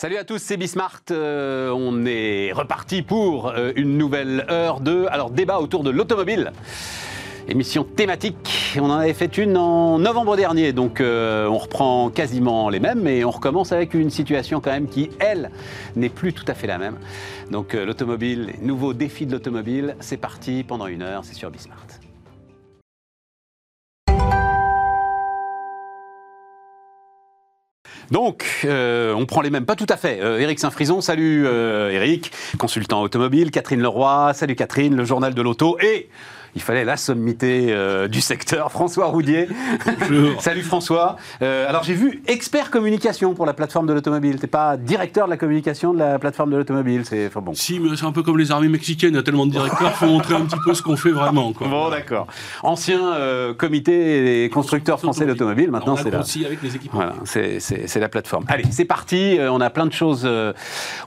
Salut à tous, c'est Bismart. Euh, on est reparti pour euh, une nouvelle heure de débat autour de l'automobile. Émission thématique. On en avait fait une en novembre dernier, donc euh, on reprend quasiment les mêmes, mais on recommence avec une situation quand même qui, elle, n'est plus tout à fait la même. Donc l'automobile, les nouveaux défis de l'automobile, c'est parti pendant une heure, c'est sur Bismart. Donc, euh, on prend les mêmes, pas tout à fait. Euh, Éric Saint-Frison, salut euh, Éric, consultant automobile. Catherine Leroy, salut Catherine, le journal de l'auto. Et il fallait la sommité euh, du secteur. François Roudier. Salut François. Euh, alors j'ai vu expert communication pour la plateforme de l'automobile. T'es pas directeur de la communication de la plateforme de l'automobile. C'est enfin, bon. Si, mais c'est un peu comme les armées mexicaines. Il y a tellement de directeurs. faut montrer un petit peu ce qu'on fait vraiment. Quoi. Bon, d'accord. Ancien euh, comité des constructeurs français d'automobile. Maintenant, c'est là. avec les. Voilà, c'est la plateforme. Allez, c'est parti. on a plein de choses.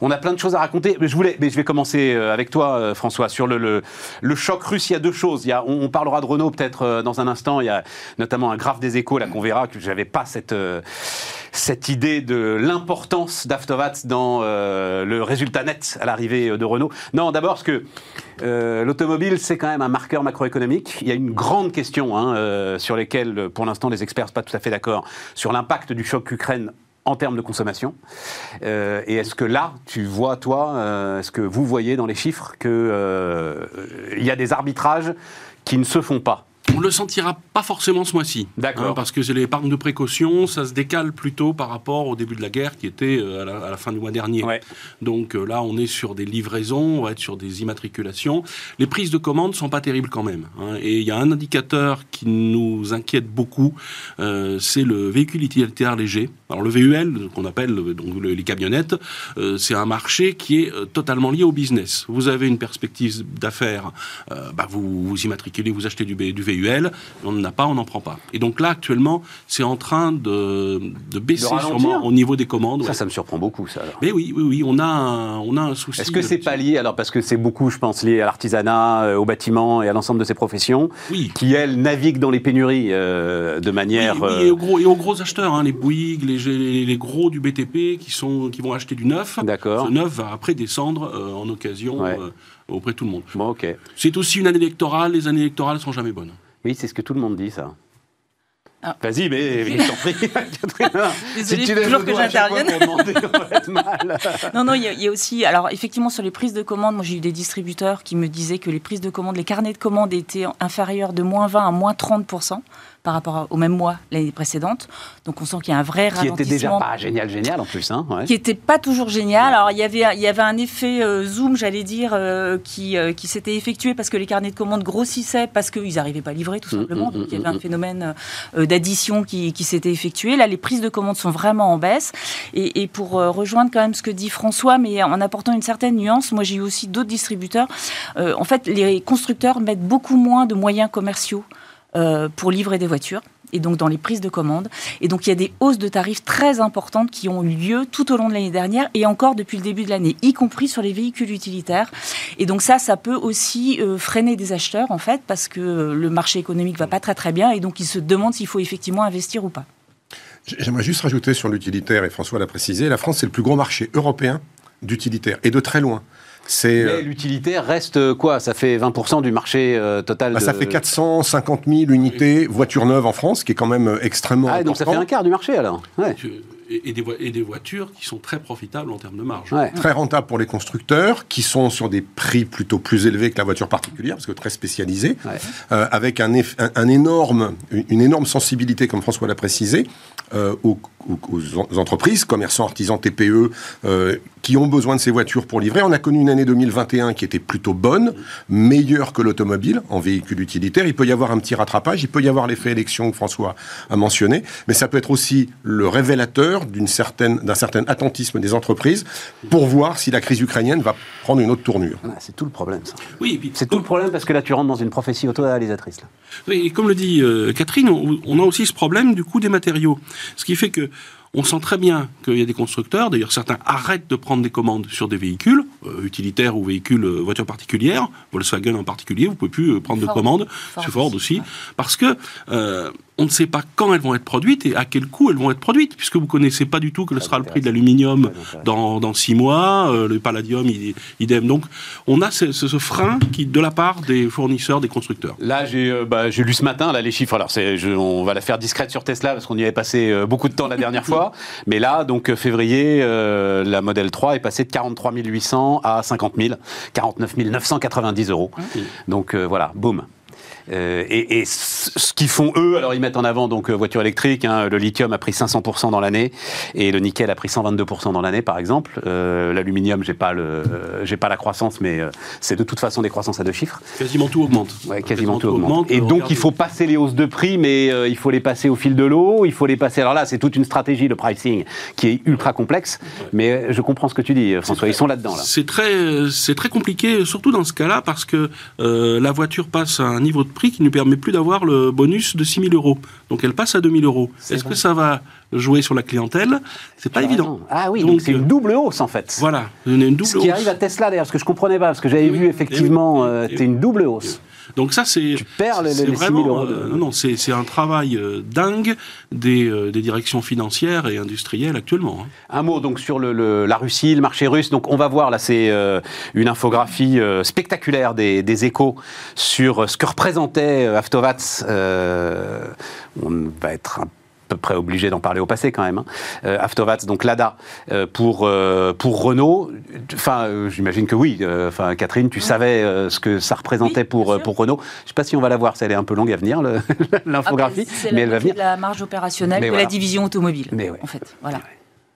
on a plein de choses à raconter. Mais je voulais, mais je vais commencer avec toi, François, sur le, le, le choc russe. Il y a deux choses on, parlera de Renault peut-être euh, dans un instant. Il y a notamment un graphe des échos là qu'on verra que j'avais pas cette euh, cette idée de l'importance d'Aftovat dans euh, le résultat net à l'arrivée de Renault. Non, d'abord parce que l'automobile, c'est quand même un marqueur macroéconomique. Il y a une grande question hein, sur lesquelles, pour l'instant, les experts ne sont pas tout à fait d'accord sur l'impact du choc Ukraine en termes de consommation. Euh, et est-ce que là, tu vois, toi, euh, est-ce que vous voyez dans les chiffres qu'il euh, y a des arbitrages qui ne se font pas? On le sentira pas forcément ce mois-ci. D'accord. Hein, parce que c'est l'épargne de précaution, ça se décale plutôt par rapport au début de la guerre qui était à la, fin du mois dernier. Donc là, on est sur des livraisons, on va être sur des immatriculations. Les prises de commandes sont pas terribles quand même. Hein. Et il y a un indicateur qui nous inquiète beaucoup, euh, c'est le véhicule utilitaire léger. Alors le VUL, qu'on appelle donc les camionnettes, c'est un marché qui est totalement lié au business. Vous avez une perspective d'affaires, bah vous, vous immatriculez, vous achetez du, du VUL on n'en a pas, on n'en prend pas. Et donc là, actuellement, c'est en train de, baisser sûrement au niveau des commandes. Ça, ça me surprend beaucoup, ça. Mais oui, oui, oui, on a un, on a un souci. Est-ce que c'est pas lié, alors, parce que c'est beaucoup, je pense, lié à l'artisanat, euh, au bâtiment et à l'ensemble de ces professions, qui, elles, naviguent dans les pénuries euh, de manière... Oui, et, aux gros, et, aux gros, acheteurs, hein, les Bouygues, les, les, gros du BTP, qui, sont, qui vont acheter du neuf. D'accord. Ce neuf va après descendre euh, en occasion auprès de tout le monde. Bon, ok. C'est aussi une année électorale, les années électorales sont jamais bonnes. Oui, c'est ce que tout le monde dit, ça. Ah. Vas-y, mais je t'en prie, Désolée, si toujours que j'intervienne. non, non, il y, a aussi. Alors, effectivement, sur les prises de commandes, moi j'ai eu des distributeurs qui me disaient que les prises de commandes, les carnets de commandes étaient inférieurs de moins 20 à moins 30 par rapport au même mois l'année précédente. Donc on sent qu'il y a un vrai ralentissement. Qui était déjà pas génial, génial en plus. Hein, Qui n'était pas toujours génial. Alors il y avait, il y avait un effet euh, zoom, j'allais dire, euh, qui, euh, qui s'était effectué parce que les carnets de commandes grossissaient, parce qu'ils n'arrivaient pas à livrer tout mm, simplement. Mm, Donc il y avait un mm, phénomène d'addition qui, qui s'était effectué. Là, les prises de commandes sont vraiment en baisse. Et, et pour rejoindre quand même ce que dit François, mais en apportant une certaine nuance, moi j'ai eu aussi d'autres distributeurs. en fait, les constructeurs mettent beaucoup moins de moyens commerciaux euh, pour livrer des voitures et donc dans les prises de commandes. Et donc il y a des hausses de tarifs très importantes qui ont eu lieu tout au long de l'année dernière et encore depuis le début de l'année, y compris sur les véhicules utilitaires. Et donc ça, ça peut aussi euh, freiner des acheteurs en fait parce que le marché économique va pas très très bien et donc ils se demandent s'il faut effectivement investir ou pas. J'aimerais juste rajouter sur l'utilitaire, et François l'a précisé, la France c'est le plus gros marché européen d'utilitaire, et de très loin. Mais euh, l'utilitaire reste euh, quoi? Ça fait 20% du marché euh, total bah, Ça fait 450 000 unités voitures neuves en France, qui est quand même extrêmement ah, donc ça fait un quart du marché alors. Ouais. et, des et, des voitures qui sont très profitables en termes de marge. Très rentables pour les constructeurs, qui sont sur des prix plutôt plus élevés que la voiture particulière, parce que très spécialisée, avec un, un, énorme, une énorme sensibilité, comme François l'a précisé, aux, aux, entreprises, commerçants, artisans, TPE, euh, qui ont besoin de ces voitures pour livrer. On a connu une année 2021 qui était plutôt bonne, meilleure que l'automobile en véhicule utilitaire. Il peut y avoir un petit rattrapage, il peut y avoir l'effet élection que François a mentionné, mais ça peut être aussi le révélateur d'une certaine, d'un certain attentisme des entreprises pour voir si la crise ukrainienne va prendre une autre tournure. Ah, c'est tout le problème, ça. Oui, c'est tout le problème parce que là, tu rentres dans une prophétie auto-réalisatrice. Oui, et comme le dit euh, Catherine, on, a aussi ce problème du coût des matériaux. Ce qui fait que on sent très bien qu'il y a des constructeurs, d'ailleurs certains arrêtent de prendre des commandes sur des véhicules, euh, utilitaires ou véhicules euh, voitures particulières, Volkswagen en particulier, vous pouvez plus euh, prendre de commandes, sur Ford aussi, parce que on ne sait pas quand elles vont être produites et à quel coût elles vont être produites, puisque vous connaissez pas du tout que sera le prix de l'aluminium dans, dans, six mois, euh, le palladium, idem. Donc, on a ce, ce, frein qui, de la part des fournisseurs, des constructeurs. Là, j'ai euh, bah, lu ce matin là, les chiffres. Alors, je, on va la faire discrète sur Tesla parce qu'on y avait passé euh, beaucoup de temps la dernière fois. Mais là, donc, février, la Model 3 est passée de 43 800 à 50 000, 49 990 euros. Donc, voilà, boum. Euh, et, ce qu'ils font eux, alors ils mettent en avant donc euh, voiture électrique. Hein, le lithium a pris 500% dans l'année et le nickel a pris 122% dans l'année, par exemple. Euh, l'aluminium, j'ai pas le, j'ai pas la croissance, mais c'est de toute façon des croissances à deux chiffres. Quasiment tout augmente. Ouais, quasiment, tout, augmente. Et donc il faut passer les hausses de prix, mais il faut les passer au fil de l'eau. Il faut les passer. Alors là, c'est toute une stratégie le pricing qui est ultra complexe. Mais je comprends ce que tu dis, François. Ils sont là-dedans. Là. C'est très, c'est très compliqué, surtout dans ce cas-là, parce que la voiture passe à un niveau de prix qui ne permet plus d'avoir le bonus de 6 000 euros. Donc elle passe à 2 000 euros. Est-ce que ça va jouer sur la clientèle? C'est pas évident. Ah oui, donc c'est une double hausse en fait. Voilà, une double Ce qui arrive à Tesla d'ailleurs, parce que je comprenais pas, parce que j'avais vu effectivement, euh, c'est une double hausse. Donc ça, c'est... Tu perds les, les vraiment, euh, non, c'est un travail euh, dingue des, euh, des, directions financières et industrielles actuellement. Hein. Un mot donc sur le, la Russie, le marché russe. Donc on va voir là, c'est une infographie spectaculaire des, des, échos sur ce que représentait Avtovats. on va être un peu près obligé d'en parler au passé quand même. Hein. Euh, Aftovats, donc Lada euh, pour euh, pour Renault. Enfin, j'imagine que oui. Enfin, Catherine, tu savais ce que ça représentait pour pour Renault. Je sais pas si on va la voir. Elle est un peu longue à venir l'infographie, ah bah, mais elle va venir. La marge opérationnelle de la division automobile. Mais en fait, voilà.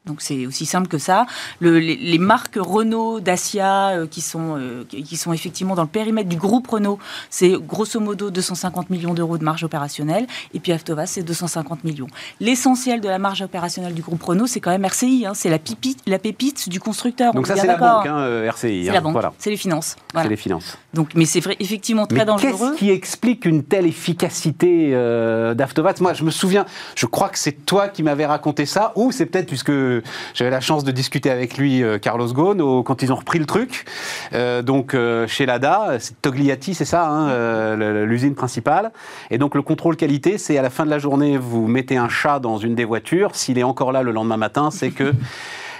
Donc c'est aussi simple que ça. les, marques Renault, Dacia, euh, qui, sont, euh, qui sont effectivement dans le périmètre du groupe Renault, c'est grosso modo 250 millions d'euros de marge opérationnelle. Et puis Avtovas, c'est 250 millions. L'essentiel de la marge opérationnelle du groupe Renault, c'est quand même RCI. Hein. c'est la, pipite, la pépite du constructeur. Donc ça, c'est la banque, hein, euh, RCI. C'est hein. la banque, c'est les finances. C'est les finances. Donc, mais c'est effectivement très dangereux. Qu'est-ce qui explique une telle efficacité euh, Moi, je me souviens, je crois que c'est toi qui m'avais raconté ça, ou c'est peut-être puisque j'avais la chance de discuter avec lui, euh, Carlos Ghosn, quand ils ont repris le truc. Euh, donc, euh, chez Lada, c'est Togliatti, c'est ça, hein, l'usine principale. Et donc, le contrôle qualité, c'est à la fin de la journée, vous mettez un chat dans une des voitures. S'il est encore là le lendemain matin, c'est que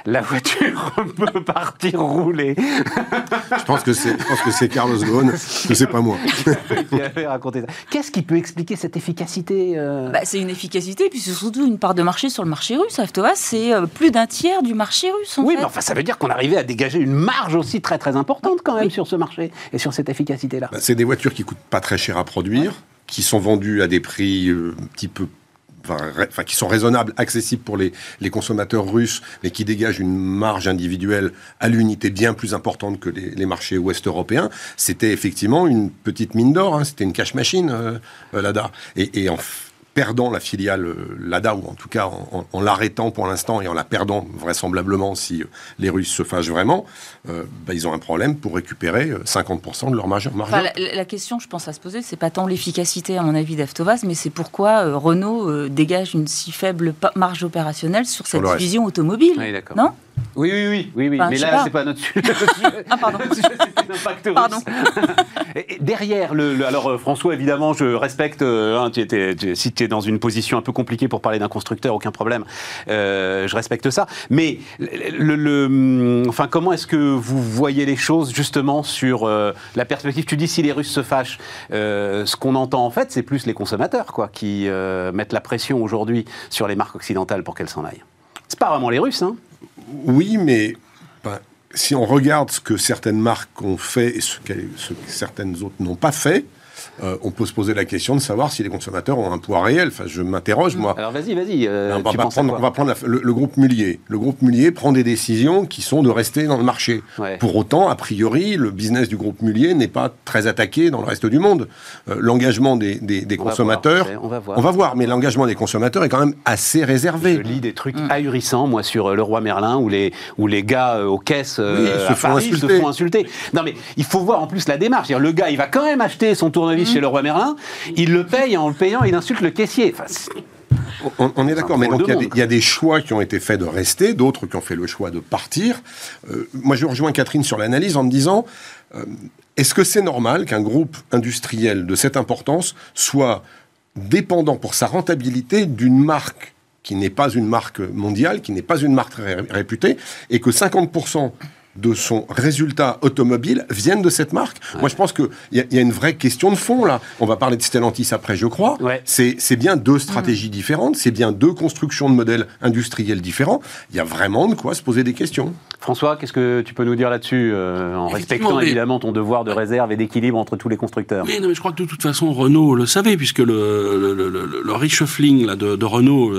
la voiture peut partir rouler. je pense que c'est, que c'est Carlos Ghosn, que c'est pas moi. qui avait raconté ça. Qu'est-ce qui peut expliquer cette efficacité euh bah, C'est une efficacité, puis c'est surtout une part de marché sur le marché russe. Aftovas, c'est euh, plus d'un tiers du marché russe. oui, mais enfin, ça veut dire qu'on arrivait à dégager une marge aussi très très importante quand même sur ce marché et sur cette efficacité-là. Bah, c'est des voitures qui coûtent pas très cher à produire. qui sont vendues à des prix euh, un petit peu qui sont raisonnables, accessibles pour les, consommateurs russes, mais qui dégagent une marge individuelle à l'unité bien plus importante que les, les marchés ouest européens, c'était effectivement une petite mine d'or, hein, c'était une cash machine, euh, euh l'ADA. Et, et en, perdant la filiale euh, LADA, ou en tout cas en, l'arrêtant pour l'instant et en la perdant vraisemblablement si euh, les Russes se fâchent vraiment, euh, bah, ils ont un problème pour récupérer 50% de leur marge. la, question, je pense, à se poser, c'est pas tant l'efficacité, à mon avis, d'Aftovas, mais c'est pourquoi Renault dégage une si faible marge opérationnelle sur cette division automobile. Oui, non? Oui, oui, oui, oui, oui. mais là, c'est pas notre sujet. ah, pardon. pardon. Et derrière, le, alors euh, François, évidemment, je respecte, euh, hein, tu étais, si tu es dans une position un peu compliquée pour parler d'un constructeur, aucun problème, euh, je respecte ça. Mais le, le hum, enfin, comment est-ce que vous voyez les choses justement sur la perspective? Tu dis si les Russes se fâchent, ce qu'on entend en fait, c'est plus les consommateurs quoi, qui mettent la pression aujourd'hui sur les marques occidentales pour qu'elles s'en aillent. C'est pas vraiment les Russes, hein oui, mais ben, si on regarde ce que certaines marques ont fait et ce que certaines autres n'ont pas fait, euh, on peut se poser la question de savoir si les consommateurs ont un poids réel. Enfin, je m'interroge, moi. Alors vas-y, vas-y. Euh, on, va prendre, le, groupe Mullier. Le groupe Mullier prend des décisions qui sont de rester dans le marché. Pour autant, a priori, le business du groupe Mullier n'est pas très attaqué dans le reste du monde. Euh, l'engagement des, consommateurs, on, va voir. on va voir, mais l'engagement des consommateurs est quand même assez réservé. Je lis des trucs mm. ahurissants, moi, sur le roi Merlin, où les, où les gars aux caisses se, font insulter. se font insulter. Non, mais il faut voir en plus la démarche. Le gars, il va quand même acheter son tournevis chez le roi Merlin, il le paye en le payant, il insulte le caissier. on, est d'accord, mais il y, a des choix qui ont été faits de rester, d'autres qui ont fait le choix de partir. Euh, moi, je rejoins Catherine sur l'analyse en me disant euh, est-ce que c'est normal qu'un groupe industriel de cette importance soit dépendant pour sa rentabilité d'une marque qui n'est pas une marque mondiale, qui n'est pas une marque réputée, et que 50% de son résultat automobile viennent de cette marque. Moi, je pense qu'il y, y, a une vraie question de fond, là. On va parler de Stellantis après, je crois. C'est bien deux stratégies différentes, c'est bien deux constructions de modèles industriels différents. Il y a vraiment de quoi se poser des questions. François, qu'est-ce que tu peux nous dire là-dessus, euh, en respectant évidemment ton devoir de réserve et d'équilibre entre tous les constructeurs? Oui, non, mais je crois que de toute façon, Renault le savait, puisque le, le, le, reshuffling là, de, de, Renault,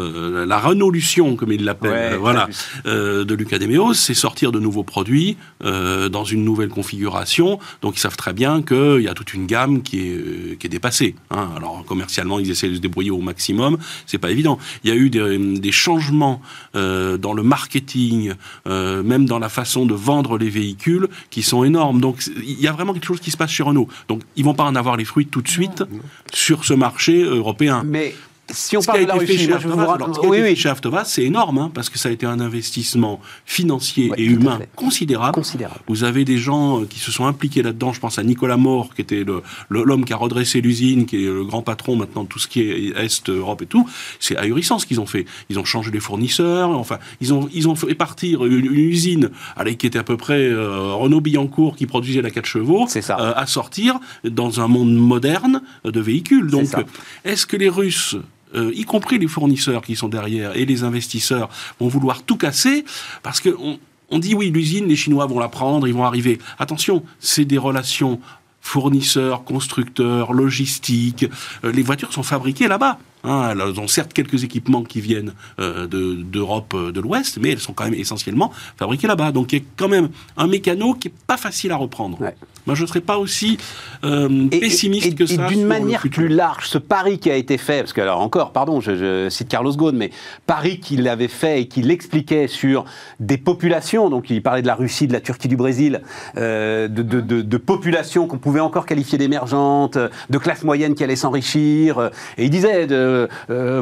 la Renaulution, comme il l'appelle, voilà, euh, de Luca Demeos, c'est sortir de nouveaux produits euh, dans une nouvelle configuration. Donc ils savent très bien qu'il y a toute une gamme qui est, qui est dépassée. Hein. Alors commercialement, ils essaient de se débrouiller au maximum, c'est pas évident. Il y a eu des, des changements dans le marketing, même dans la façon de vendre les véhicules qui sont énormes. Donc il y a vraiment quelque chose qui se passe chez Renault. Donc ils vont pas en avoir les fruits tout de suite sur ce marché européen. Mais si on parle de la Russie, chez oui, chez c'est énorme, hein, parce que ça a été un investissement financier et humain considérable. considérable. Vous avez des gens euh, qui se sont impliqués là-dedans. Je pense à Nicolas Mort, qui était l'homme qui a redressé l'usine, qui est le grand patron maintenant de tout ce qui est Est, Europe et tout. C'est ahurissant ce qu'ils ont fait. Ils ont changé les fournisseurs. Enfin, ils ont, ils ont fait partir une, usine allez, qui était à peu près euh, Renault Billancourt, qui produisait la 4 chevaux, euh, à sortir dans un monde moderne de véhicules. Donc, est-ce que les Russes euh, y compris les fournisseurs qui sont derrière et les investisseurs, vont vouloir tout casser parce que on, dit oui, l'usine, les Chinois vont la prendre, ils vont arriver. Attention, c'est des relations fournisseurs, constructeurs, logistiques. Euh, les voitures sont fabriquées là-bas. Hein, elles ont certes quelques équipements qui viennent euh, d'Europe de, de l'Ouest, mais elles sont quand même essentiellement fabriquées là-bas. Donc il y a quand même un mécano qui est pas facile à reprendre. Moi, je ne serais pas aussi euh, pessimiste que ça. Et d'une manière plus large, ce pari qui a été fait, parce que alors encore, pardon, je, cite Carlos Ghosn, mais pari qu'il avait fait et qu'il expliquait sur des populations, donc il parlait de la Russie, de la Turquie, du Brésil, euh, de, de, de, de, populations qu'on pouvait encore qualifier d'émergentes, de classe moyenne qui allait s'enrichir, et il disait de euh,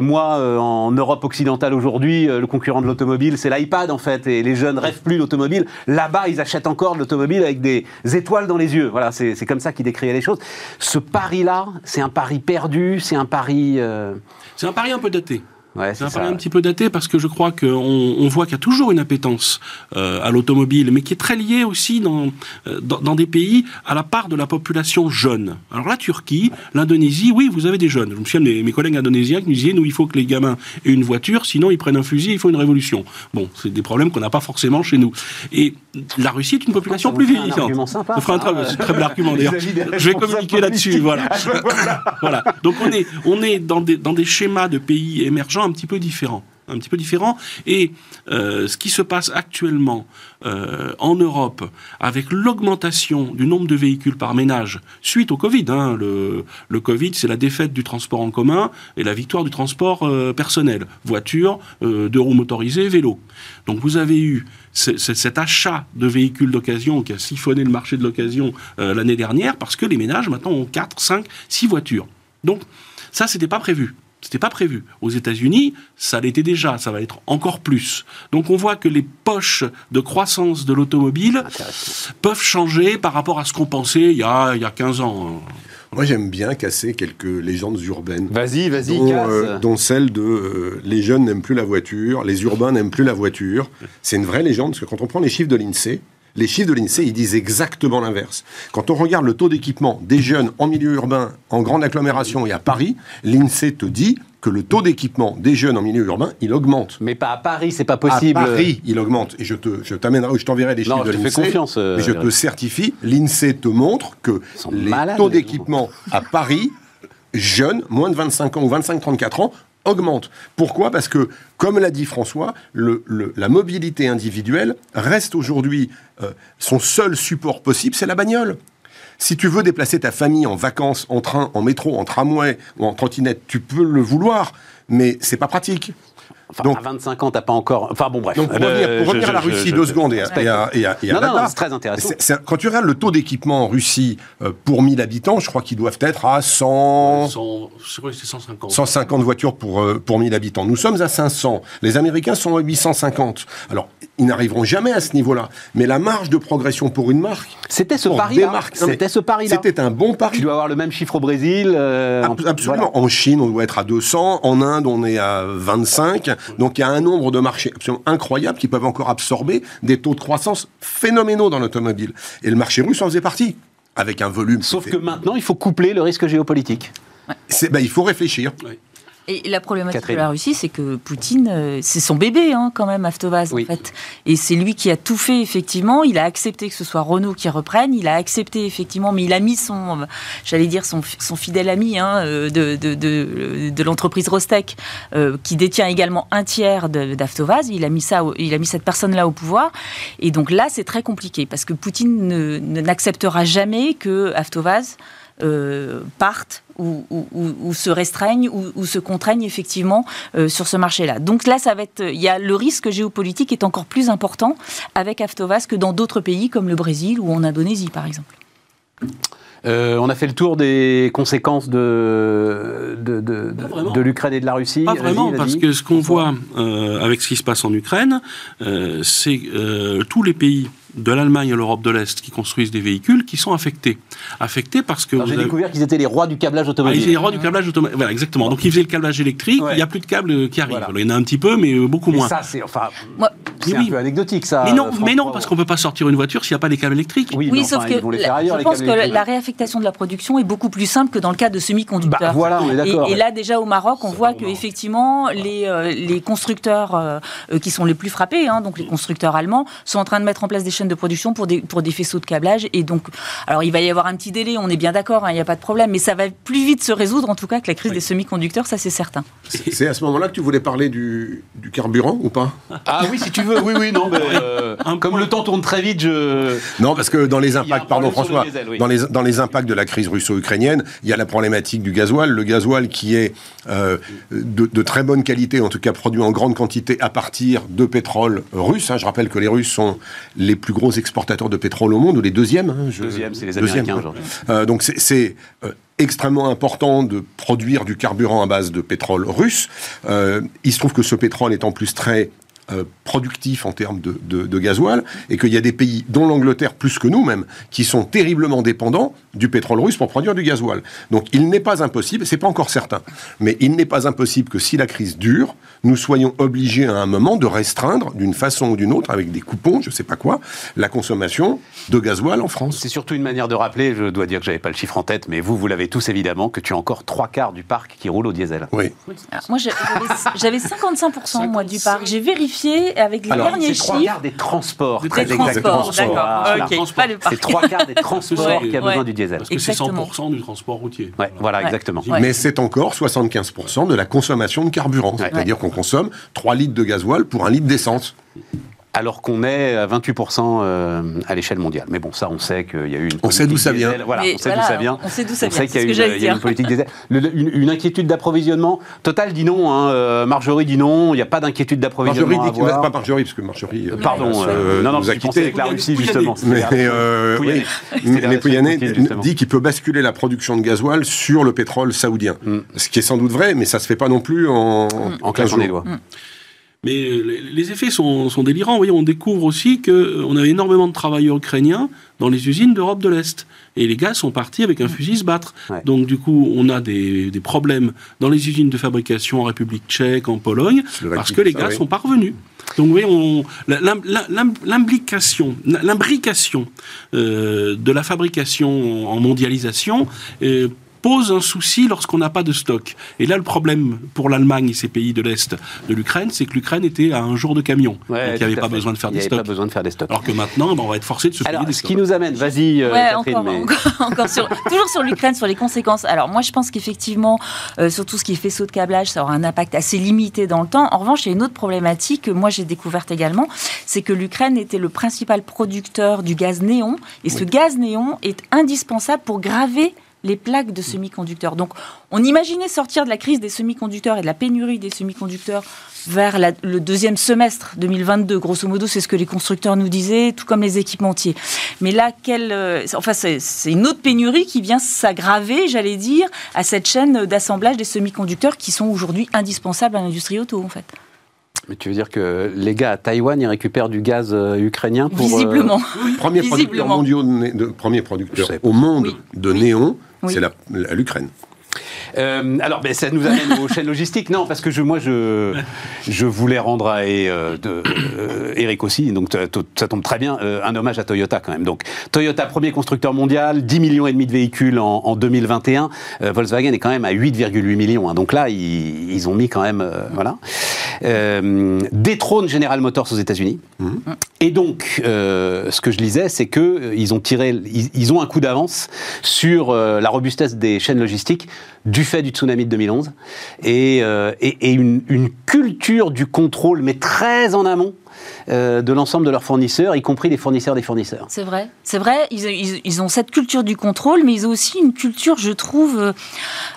moi, euh, en Europe occidentale aujourd'hui, euh, le concurrent de l'automobile, c'est l'iPad en fait, et les jeunes rêvent plus d'automobile. Là-bas, ils achètent encore de l'automobile avec des étoiles dans les yeux. Voilà, c'est comme ça qu'il décrivait les choses. Ce pari-là, c'est un pari perdu, c'est un pari. C'est un pari un peu daté. Ouais, ça un petit peu daté parce que je crois qu'on on voit qu'il y a toujours une appétence euh, à l'automobile, mais qui est très liée aussi dans, euh, dans, dans, des pays à la part de la population jeune. Alors la Turquie, l'Indonésie, oui, vous avez des jeunes. Je me souviens de mes, collègues indonésiens qui nous disaient, nous, il faut que les gamins aient une voiture, sinon ils prennent un fusil, il faut une révolution. Bon, c'est des problèmes qu'on n'a pas forcément chez nous. Et la Russie est une population plus vieillissante. Ça fera un très, très bel argument d'ailleurs. Je vais communiquer là-dessus. Voilà. voilà. Donc on est, on est dans, des, dans des schémas de pays émergents un petit peu différent un petit peu différent. Et euh, ce qui se passe actuellement euh, en Europe, avec l'augmentation du nombre de véhicules par ménage suite au Covid, hein, le, Covid, c'est la défaite du transport en commun et la victoire du transport euh, personnel, voiture, deux roues motorisées, vélo. Donc vous avez eu cet achat de véhicules d'occasion qui a siphonné le marché de l'occasion l'année dernière parce que les ménages maintenant ont 4, 5, 6 voitures. Donc ça, c'était pas prévu. C'était pas prévu. Aux États-Unis, ça l'était déjà, ça va être encore plus. Donc on voit que les poches de croissance de l'automobile peuvent changer par rapport à ce qu'on pensait il y a, il y a 15 ans. Moi, j'aime bien casser quelques légendes urbaines. Vas-y, vas-y, dont, euh, dont celle de euh, les jeunes n'aiment plus la voiture, les urbains n'aiment plus la voiture. C'est une vraie légende, parce que quand on prend les chiffres de l'INSEE, les chiffres de l'INSEE, ils disent exactement l'inverse. Quand on regarde le taux d'équipement des jeunes en milieu urbain, en grande agglomération et à Paris, l'INSEE te dit que le taux d'équipement des jeunes en milieu urbain, il augmente. Mais pas à Paris, c'est pas possible. À Paris, il augmente. Et je te, je t'amènerai, je t'enverrai les chiffres de l'INSEE. confiance. Euh, mais je te certifie, l'INSEE te montre que les taux d'équipement à Paris, jeunes, moins de 25 ans ou 25-34 ans, augmente. Pourquoi? Parce que, comme l'a dit François, la mobilité individuelle reste aujourd'hui euh, son seul support possible, c'est la bagnole. Si tu veux déplacer ta famille en vacances, en train, en métro, en tramway ou en trottinette, tu peux le vouloir, mais c'est pas pratique. Enfin, Donc, à 25 ans, t'as pas encore. Enfin bon, bref. Donc pour revenir, à la Russie deux secondes et à, et et non, non, c'est très intéressant. quand tu regardes le taux d'équipement en Russie euh, pour 1000 habitants, je crois qu'ils doivent être à 100. 100 150. 150 voitures pour, euh, pour 1000 habitants. Nous sommes à 500. Les Américains sont à 850. Alors, ils n'arriveront jamais à ce niveau-là. Mais la marge de progression pour une marque. C'était ce pari-là. C'était ce pari-là. C'était un bon pari. Tu dois avoir le même chiffre au Brésil. Euh, absolument. En Chine, on doit être à 200. En Inde, on est à 25. Donc il y a un nombre de marchés absolument incroyables qui peuvent encore absorber des taux de croissance phénoménaux dans l'automobile. Et le marché russe en faisait partie. Avec un volume. Sauf que maintenant, il faut coupler le risque géopolitique. Ben, il faut réfléchir. Et la problématique de la Russie, c'est que Poutine, euh, c'est son bébé hein, quand même, Avtovaz, en fait. Et c'est lui qui a tout fait, effectivement. Il a accepté que ce soit Renault qui reprenne. Il a accepté, effectivement, mais il a mis son, j'allais dire, son, son, fidèle ami hein, euh, de, de, de, de l'entreprise Rostec, euh, qui détient également un tiers d'Avtovaz. Il a mis ça, il a mis cette personne-là au pouvoir. Et donc là, c'est très compliqué parce que Poutine n'acceptera jamais que Avtovaz euh, partent ou, se restreignent ou, se contraignent effectivement euh, sur ce marché-là. Donc là, ça va être, il y a le risque géopolitique est encore plus important avec Aftovas que dans d'autres pays comme le Brésil ou en Indonésie, par exemple. Euh, on a fait le tour des conséquences de, de, de, l'Ukraine et de la Russie. Pas vraiment, parce que ce qu'on voit avec ce qui se passe en Ukraine, c'est tous les pays de l'Allemagne à l'Europe de l'Est qui construisent des véhicules qui sont affectés. Affectés parce que. J'ai découvert qu'ils étaient les rois du câblage automobile. Ah, ils étaient les rois du câblage automobile. Voilà, exactement. Donc ils faisaient le câblage électrique, il n'y a plus de câbles qui arrivent. Il y en a un petit peu, mais euh, beaucoup moins. ça, c'est enfin, un peu anecdotique, ça. Mais non, mais non parce qu'on ne peut pas sortir une voiture s'il n'y a pas les câbles électriques. Oui, sauf que je pense que la réaffectation de la production est beaucoup plus simple que dans le cas de semi-conducteurs. Bah, voilà, on est d'accord. Et, là, déjà au Maroc, on voit qu'effectivement, les, euh, les constructeurs euh, qui sont les plus frappés, hein, donc les constructeurs allemands, sont en train de mettre en place des chaînes de production pour des pour des faisceaux de câblage. Et donc, alors il va y avoir un petit délai, on est bien d'accord, hein, il n'y a pas de problème, mais ça va plus vite se résoudre en tout cas que la crise des semi-conducteurs, ça c'est certain. C'est à ce moment-là que tu voulais parler du, du carburant ou pas? Ah oui, si tu veux, oui, oui, non, mais euh, comme le temps tourne très vite, je. Non, parce que dans les impacts, pardon François, dans, les, dans les impacts de la crise russo-ukrainienne, il y a la problématique du gasoil, le gasoil qui est euh, de, de, très bonne qualité, en tout cas produit en grande quantité à partir de pétrole russe. Hein. Je rappelle que les Russes sont les plus gros exportateurs de pétrole au monde, ou les deuxièmes. Hein, Deuxième, c'est les Américains aujourd'hui. Euh, donc c'est euh, extrêmement important de produire du carburant à base de pétrole russe. Euh, il se trouve que ce pétrole est en plus très euh, productif en termes de, de, de gasoil, et qu'il y a des pays, dont l'Angleterre plus que nous même, qui sont terriblement dépendants du pétrole russe pour produire du gasoil. Donc il n'est pas impossible, c'est pas encore certain, mais il n'est pas impossible que si la crise dure, nous soyons obligés à un moment de restreindre d'une façon ou d'une autre, avec des coupons, je sais pas quoi, la consommation de gasoil en France. C'est surtout une manière de rappeler, je dois dire que j'avais pas le chiffre en tête, mais vous, vous l'avez tous évidemment, que tu as encore trois quarts du parc qui roule au diesel. Oui. moi j'avais 55% moi du parc, j'ai vérifié avec les derniers chiffres. C'est trois quarts des transports. Des transports, d'accord. C'est trois quarts des transports qui a besoin du diesel. Parce que c'est 100% du transport routier. Ouais, voilà, exactement. Mais c'est encore 75% de la consommation de carburant. C'est-à-dire qu'on consomme 3 litres de gasoil pour un litre d'essence alors qu'on est à 28% euh, à l'échelle mondiale. Mais bon, ça, on sait qu'il y a eu une. On sait d'où ça vient. Voilà, on sait d'où ça vient. On sait d'où ça vient. On sait qu'il y, a eu une politique des une, une, inquiétude d'approvisionnement. Total dit non. Hein. Euh, Marjorie dit non. Il n'y a pas d'inquiétude d'approvisionnement. Marjorie dit qu'il pas Marjorie, parce que Marjorie. Euh, Pardon. non, non, vous quitté avec la Russie, justement. Mais, mais Pouyanné dit qu'il peut basculer la production de gasoil sur le pétrole saoudien. Mm. Ce qui est sans doute vrai, mais ça ne se fait pas non plus en, en claquant des doigts. Mais euh, les effets sont, délirants. Vous voyez, on découvre aussi qu'on euh, avait énormément de travailleurs ukrainiens dans les usines d'Europe de l'Est. Et les gars sont partis avec un fusil se battre. Donc du coup, on a des, problèmes dans les usines de fabrication en République tchèque, en Pologne, parce que les gars sont parvenus. Donc vous voyez, l'imbrication, l'imbrication euh, de la fabrication en mondialisation pose un souci lorsqu'on n'a pas de stock. Et là, le problème pour l'Allemagne et ses pays de l'Est de l'Ukraine, c'est que l'Ukraine était à un jour de camion. donc il n'y avait pas besoin de faire des stocks. pas besoin de faire des stocks. Alors que maintenant, ben, on va être forcé de se payer des ce qui nous amène, vas-y, euh, Catherine, encore, sur, toujours sur l'Ukraine, sur les conséquences. Alors moi, je pense qu'effectivement, euh, sur tout ce qui est faisceau de câblage, ça aura un impact assez limité dans le temps. En revanche, il y a une autre problématique que moi j'ai découverte également, c'est que l'Ukraine était le principal producteur du gaz néon, et ce gaz néon est indispensable pour graver les plaques de semi-conducteurs. Donc, on imaginait sortir de la crise des semi-conducteurs et de la pénurie des semi-conducteurs vers le deuxième semestre 2022. Grosso modo, c'est ce que les constructeurs nous disaient, tout comme les équipementiers. Mais là, quelle, euh, enfin, c'est une autre pénurie qui vient s'aggraver, j'allais dire, à cette chaîne d'assemblage des semi-conducteurs qui sont aujourd'hui indispensables à l'industrie auto, en fait. Mais tu veux dire que les gars à Taïwan, ils récupèrent du gaz euh, ukrainien pour... Euh, Visiblement. Premier producteur, mondial de, premier producteur au monde de néon, c'est l'Ukraine. Euh, alors, ben, ça nous amène aux chaînes logistiques. Non, parce que je, moi, je, je voulais rendre à euh, de, euh, Eric aussi, donc ça tombe très bien, un hommage à Toyota quand même. Donc, Toyota, premier constructeur mondial, 10 millions et demi de véhicules en, 2021. Volkswagen est quand même à 8,8 millions. Hein. donc là, ils, ont mis quand même, voilà. détrône General Motors aux États-Unis. Mmh. Et donc, ce que je lisais, c'est que ils ont tiré, ils ont un coup d'avance sur la robustesse des chaînes logistiques du fait du tsunami de 2011 et, euh, une, une, culture du contrôle, mais très en amont, euh, de l'ensemble de leurs fournisseurs, y compris les fournisseurs des fournisseurs. C'est vrai, c'est vrai. Ils, ont cette culture du contrôle, mais ils ont aussi une culture, je trouve, euh,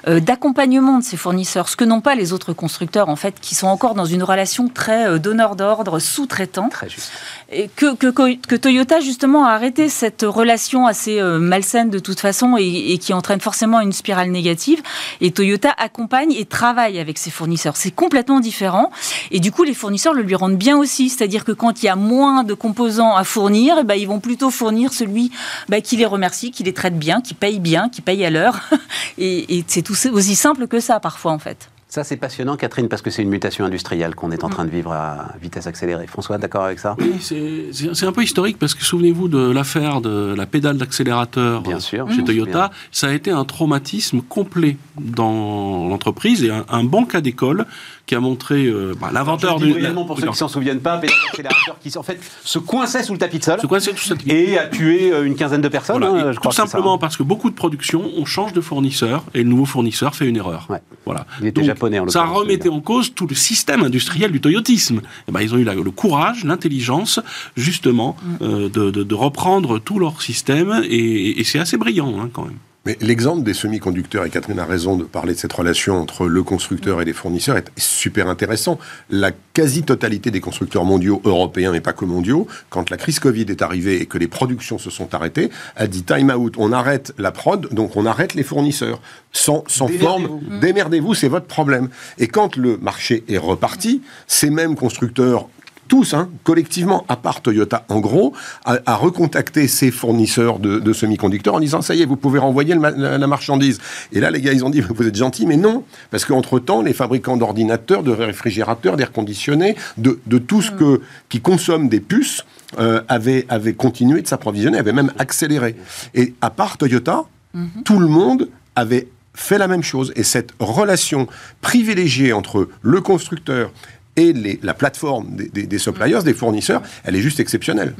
euh, d'accompagnement de ces fournisseurs, ce que n'ont pas les autres constructeurs, en fait, qui sont encore dans une relation très donneur d'ordre, sous-traitant. Très juste. Et que, que, Toyota, justement, a arrêté cette relation assez malsaine de toute façon et, qui entraîne forcément une spirale négative. Et Toyota accompagne et travaille avec ses fournisseurs. C'est complètement différent. Et du coup, les fournisseurs le lui rendent bien aussi. C'est-à-dire que quand il y a moins de composants à fournir, eh ben, ils vont plutôt fournir celui bah, qui les remercie, qui les traite bien, qui paye bien, qui paye à l'heure. Et, et c'est aussi simple que ça parfois en fait. Ça, c'est passionnant, Catherine, parce que c'est une mutation industrielle qu'on est en train de vivre à vitesse accélérée. François, d'accord avec ça? Oui, c'est un peu historique, parce que souvenez-vous de l'affaire de la pédale d'accélérateur chez Toyota. Ça a été un traumatisme complet dans l'entreprise et un, bon cas d'école qui a montré euh, bah, l'inventeur du. pour ceux qui s'en souviennent pas, pédale d'accélérateur qui en fait se coinçait sous le tapis de sol. Se coinçait sous le tapis. Et a tué euh, une quinzaine de personnes. Hein, je crois tout simplement parce que beaucoup de productions, on change de fournisseur et le nouveau fournisseur fait une erreur. Voilà. Il était japonais en Ça remettait en cause tout le système industriel du toyotisme. Et eh ben, ils ont eu le courage, l'intelligence, justement, mm. euh, de, reprendre tout leur système et, c'est assez brillant hein, quand même. Mais l'exemple des semi-conducteurs, et Catherine a raison de parler de cette relation entre le constructeur et les fournisseurs, est super intéressant. La quasi-totalité des constructeurs mondiaux, européens et pas que mondiaux, quand la crise Covid est arrivée et que les productions se sont arrêtées, a dit time out, on arrête la prod, donc on arrête les fournisseurs. Sans, sans forme, démerdez-vous, c'est votre problème. Et quand le marché est reparti, ces mêmes constructeurs tous, hein, collectivement, à part Toyota, en gros, à, recontacter ses fournisseurs de, semi-conducteurs en disant ça y est, vous pouvez renvoyer la, marchandise. Et là, les gars, ils ont dit vous êtes gentils, mais non, parce qu'entre-temps, les fabricants d'ordinateurs, de réfrigérateurs, d'air conditionnés, de, tout ce que, qui consomme des puces, euh, avaient, continué de s'approvisionner, avaient même accéléré. Et à part Toyota, mhm. tout le monde avait fait la même chose. Et cette relation privilégiée entre le constructeur et la plateforme des, suppliers, des fournisseurs, elle est juste exceptionnelle.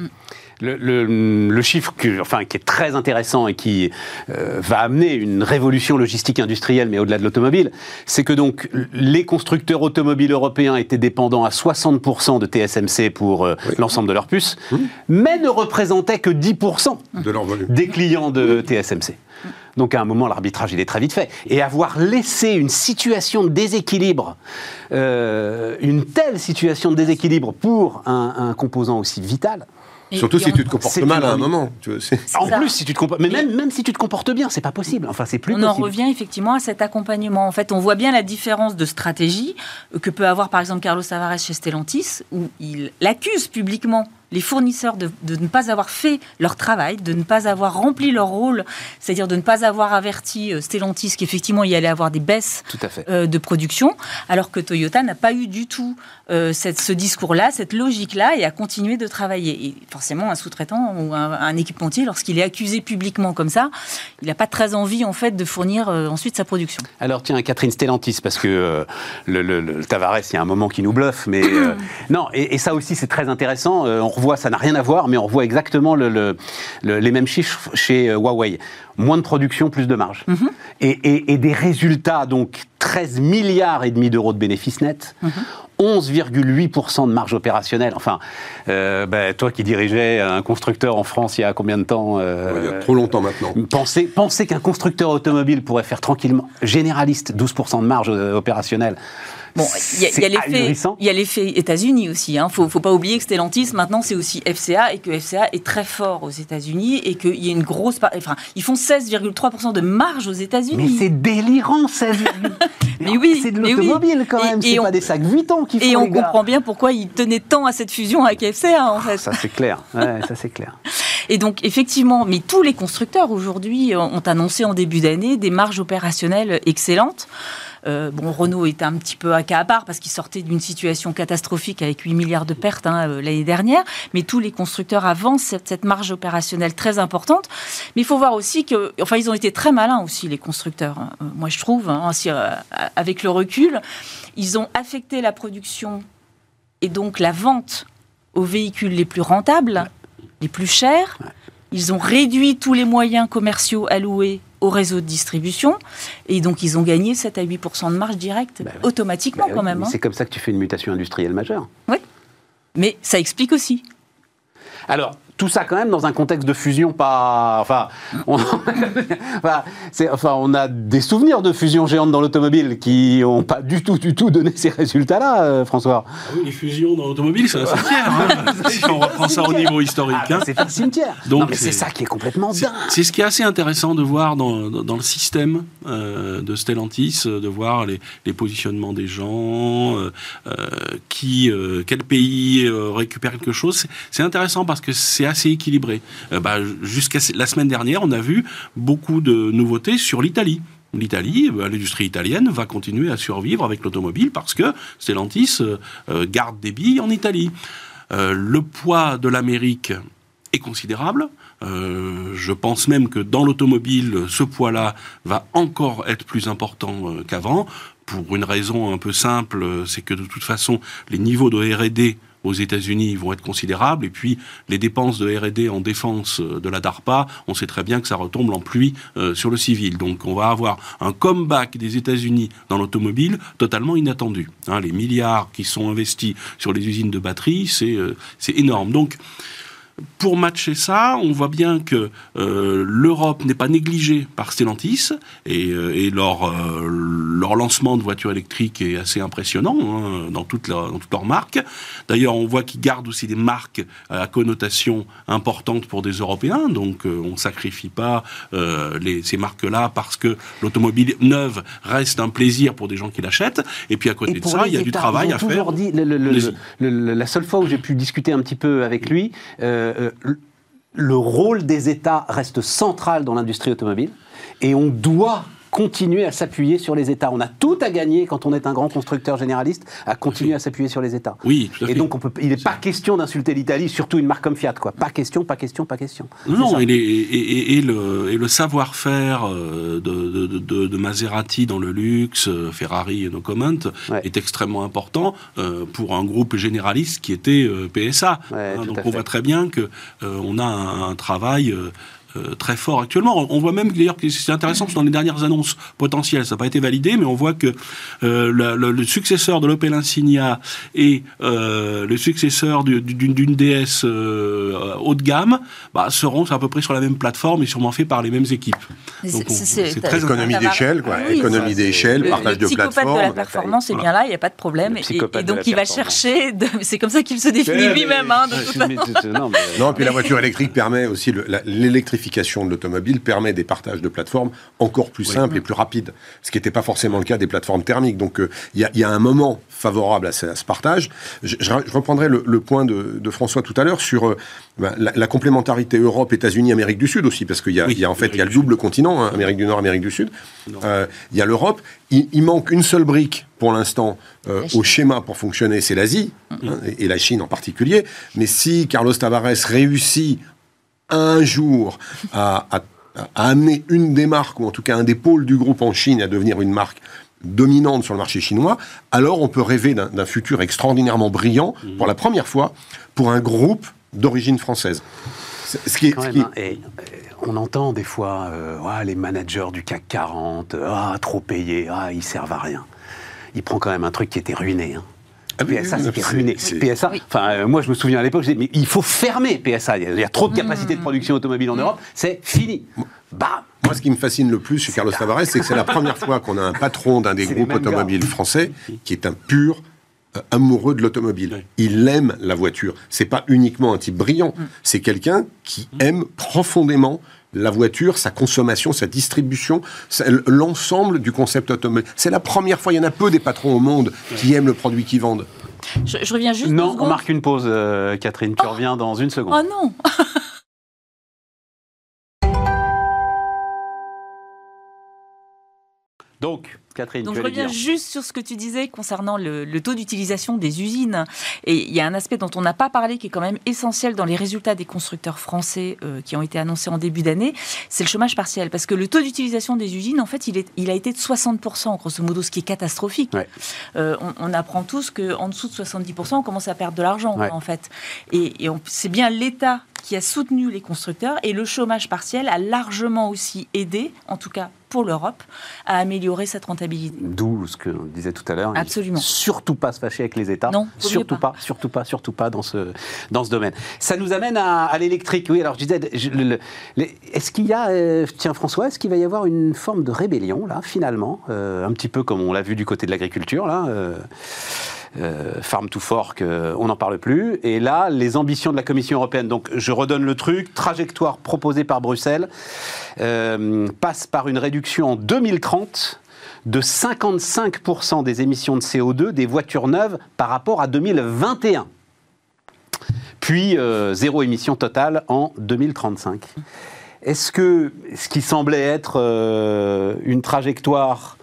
Le, chiffre enfin, qui est très intéressant et qui euh, va amener une révolution logistique industrielle, mais au-delà de l'automobile, c'est que donc les constructeurs automobiles européens étaient dépendants à 60% de TSMC pour euh, l'ensemble de leurs puces, mm. mais ne représentaient que 10% de leur des clients de TSMC. Donc à un moment, l'arbitrage, il est très vite fait. Et avoir laissé une situation de déséquilibre, euh, une telle situation de déséquilibre pour un, composant aussi vital, Surtout si tu te comportes mal à un moment. en plus, si tu te comportes, mais même, même si tu te comportes bien, c'est pas possible. Enfin, c'est plus. On en revient effectivement à cet accompagnement. En fait, on voit bien la différence de stratégie que peut avoir par exemple Carlos Tavares chez Stellantis, où il l'accuse publiquement les fournisseurs de, ne pas avoir fait leur travail, de ne pas avoir rempli leur rôle, c'est-à-dire de ne pas avoir averti euh, Stellantis qu'effectivement il y allait avoir des baisses euh, de production, alors que Toyota n'a pas eu du tout euh, cette, ce discours-là, cette logique-là, et a continué de travailler. Et forcément, un sous-traitant ou un, équipementier, lorsqu'il est accusé publiquement comme ça, il n'a pas très envie en fait de fournir ensuite sa production. Alors tiens, Catherine Stellantis, parce que le, Tavares, il y a un moment qui nous bluffe, mais non, et, ça aussi c'est très intéressant. on voit, ça n'a rien à voir, mais on revoit exactement les mêmes chiffres chez euh, Huawei. Moins de production, plus de marge. Mhm. et, des résultats donc 13 milliards et demi d'euros de bénéfices nets. 11,8% de marge opérationnelle. Enfin, euh, ben, toi qui dirigeais un constructeur en France il y a combien de temps euh, Il y a trop longtemps maintenant. Pensez, pensez qu'un constructeur automobile pourrait faire tranquillement, généraliste, 12% de marge opérationnelle. Bon, il y a, l'effet États-Unis aussi. Il hein. ne faut, faut, pas oublier que Stellantis, maintenant, c'est aussi FCA et que FCA est très fort aux États-Unis et qu'il y a une grosse. Enfin, ils font 16,3% de marge aux États-Unis. Mais c'est délirant, 16 Mais oui, c'est de l'automobile quand même. C'est pas des sacs Vuitton qui font. Et on comprend bien pourquoi ils tenaient tant à cette fusion avec FCA, en fait. Ça, c'est clair. Ouais, ça, c'est clair. Et donc, effectivement, mais tous les constructeurs aujourd'hui ont annoncé en début d'année des marges opérationnelles excellentes. Euh, bon, Renault était un petit peu à cas à part parce qu'il sortait d'une situation catastrophique avec 8 milliards de pertes hein, euh, l'année dernière. Mais tous les constructeurs avancent cette, marge opérationnelle très importante. Mais il faut voir aussi que, enfin, ils ont été très malins aussi, les constructeurs. Hein. Euh, moi, je trouve, hein, avec le recul, ils ont affecté la production et donc la vente aux véhicules les plus rentables, les plus chers. Ils ont réduit tous les moyens commerciaux alloués au réseau de distribution. Et donc, ils ont gagné 7 à 8% de marge directe bah automatiquement bah quand même. Hein. C'est comme ça que tu fais une mutation industrielle majeure. Oui. Mais ça explique aussi. Alors, tout ça quand même dans un contexte de fusion pas. Enfin, on, enfin, on a des souvenirs de fusions géantes dans l'automobile qui n'ont pas du tout, du tout donné ces résultats-là, euh, François. Ah oui, les fusions dans l'automobile, c'est un cimetière. Hein. si on reprend ça au niveau historique. Ah, hein. C'est un cimetière. Donc c'est ça qui est complètement dingue. C'est ce qui est assez intéressant de voir dans, dans le système euh, de Stellantis, de voir les, les positionnements des gens, euh, qui, quel pays récupère quelque chose. C'est intéressant parce que c'est assez équilibré. Euh, bah, jusqu'à la semaine dernière, on a vu beaucoup de nouveautés sur l'Italie. L'Italie, bah, l'industrie italienne va continuer à survivre avec l'automobile parce que Stellantis euh, euh, garde des billes en Italie. le poids de l'Amérique est considérable. je pense même que dans l'automobile, ce poids-là va encore être plus important qu'avant, pour une raison un peu simple, c'est que de toute façon, les niveaux de R&D aux États-Unis vont être considérables. Et puis, les dépenses de R&D en défense euh, de la DARPA, on sait très bien que ça retombe en pluie euh, sur le civil. Donc, on va avoir un comeback des États-Unis dans l'automobile totalement inattendu. Hein, les milliards qui sont investis sur les usines de batterie, c'est euh, énorme. Donc, pour matcher ça, on voit bien que euh, l'Europe n'est pas négligée par Stellantis et, euh, leur, euh, leur lancement de voitures électriques est assez impressionnant hein, dans, toutes leurs, dans marques. D'ailleurs, on voit qu'ils gardent aussi des marques à connotation importante pour des Européens, donc on ne sacrifie pas les, ces marques-là parce que l'automobile neuve reste un plaisir pour des gens qui l'achètent. Et puis à côté de ça, il y a du travail à faire. Dit, la seule fois où j'ai pu discuter un petit peu avec lui, euh, le rôle des États reste central dans l'industrie automobile et on doit continuer à s'appuyer sur les États. On a tout à gagner quand on est un grand constructeur généraliste à continuer à s'appuyer sur les États. Oui, tout à fait. Et donc, on peut, il n'est pas question d'insulter l'Italie, surtout une marque comme Fiat. Quoi. Pas question, pas question, pas question. Non, et, et, le, le savoir-faire euh, de, de, de, Maserati dans le luxe, euh, Ferrari et no comment, est extrêmement important euh, pour un groupe généraliste qui était PSA. Hein, donc, on voit très bien qu'on on a un, un travail euh, très fort actuellement. On voit même d'ailleurs que c'est intéressant parce que dans les dernières annonces potentielles, ça n'a pas été validé, mais on voit que euh, le, successeur de l'Opel Insignia et euh, le successeur d'une DS haut de gamme bah, seront à peu près sur la même plateforme et sûrement fait par les mêmes équipes. C'est très économie d'échelle, quoi. économie d'échelle, partage de plateforme. de la performance est bien là, il n'y a pas de problème. Et, donc il va chercher. C'est comme ça qu'il se définit lui-même. Hein, non, puis la voiture électrique permet aussi l'électrification l'électrification de l'automobile permet des partages de plateformes encore plus simples et plus rapides, ce qui n'était pas forcément le cas des plateformes thermiques. Donc euh, il y, a un moment favorable à ce, partage. Je, reprendrai le, point de, François tout à l'heure sur euh, ben, la, complémentarité Europe, États-Unis, Amérique du Sud aussi, parce qu'il y, a en fait il y a le double continent, hein, Amérique du Nord, Amérique du Sud. Euh, il y a l'Europe. Il, manque une seule brique pour l'instant au schéma pour fonctionner, c'est l'Asie, hein, et, la Chine en particulier. Mais si Carlos Tavares réussit un jour à, amener une des marques, ou en tout cas un des pôles du groupe en Chine à devenir une marque dominante sur le marché chinois, alors on peut rêver d'un futur extraordinairement brillant, mmh. pour la première fois, pour un groupe d'origine française. Ce qui est, on entend des fois euh, les managers du CAC 40, ah, trop payés, ah, ils servent à rien. Il prend quand même un truc qui était ruiné. Hein. Ah PSA, c'était ruiné. PSA, enfin, euh, moi, je me souviens à l'époque, je disais, mais il faut fermer PSA. Il y a, trop de capacité de production automobile en Europe. C'est fini. Bam moi, ce qui me fascine le plus chez Carlos Tavares, c'est que c'est la première fois qu'on a un patron d'un des groupes automobiles français qui est un pur euh, amoureux de l'automobile. Il aime la voiture. C'est pas uniquement un type brillant. Mm. C'est quelqu'un qui aime profondément la voiture, sa consommation, sa distribution, l'ensemble du concept automobile. C'est la première fois, il y en a peu des patrons au monde qui aiment le produit qu'ils vendent. Je, reviens juste. Non, on marque une pause, euh, Catherine. Tu oh reviens dans une seconde. Oh non Donc, Catherine, Donc je reviens juste sur ce que tu disais concernant le, taux d'utilisation des usines. Et il y a un aspect dont on n'a pas parlé qui est quand même essentiel dans les résultats des constructeurs français euh, qui ont été annoncés en début d'année, c'est le chômage partiel. Parce que le taux d'utilisation des usines, en fait, il, est, il a été de 60%, grosso modo, ce qui est catastrophique. Euh, on, apprend tous qu'en dessous de 70%, on commence à perdre de l'argent, en fait. Et, et c'est bien l'État qui a soutenu les constructeurs et le chômage partiel a largement aussi aidé, en tout cas pour l'Europe à améliorer cette rentabilité. D'où ce que disait tout à l'heure. Absolument. Surtout pas se fâcher avec les États. Non, surtout pas. surtout pas, surtout pas dans ce dans ce domaine. Ça nous amène à, l'électrique. Oui, alors je disais, est-ce qu'il y a, euh, tiens François, est-ce qu'il va y avoir une forme de rébellion là, finalement, euh, un petit peu comme on l'a vu du côté de l'agriculture là. Euh, euh, Farm to Fork, euh, on n'en parle plus. Et là, les ambitions de la Commission européenne, donc je redonne le truc, trajectoire proposée par Bruxelles, euh, passe par une réduction en 2030 de 55% des émissions de CO2 des voitures neuves par rapport à 2021. Puis zéro émission totale en 2035. Est-ce que ce qui semblait être une trajectoire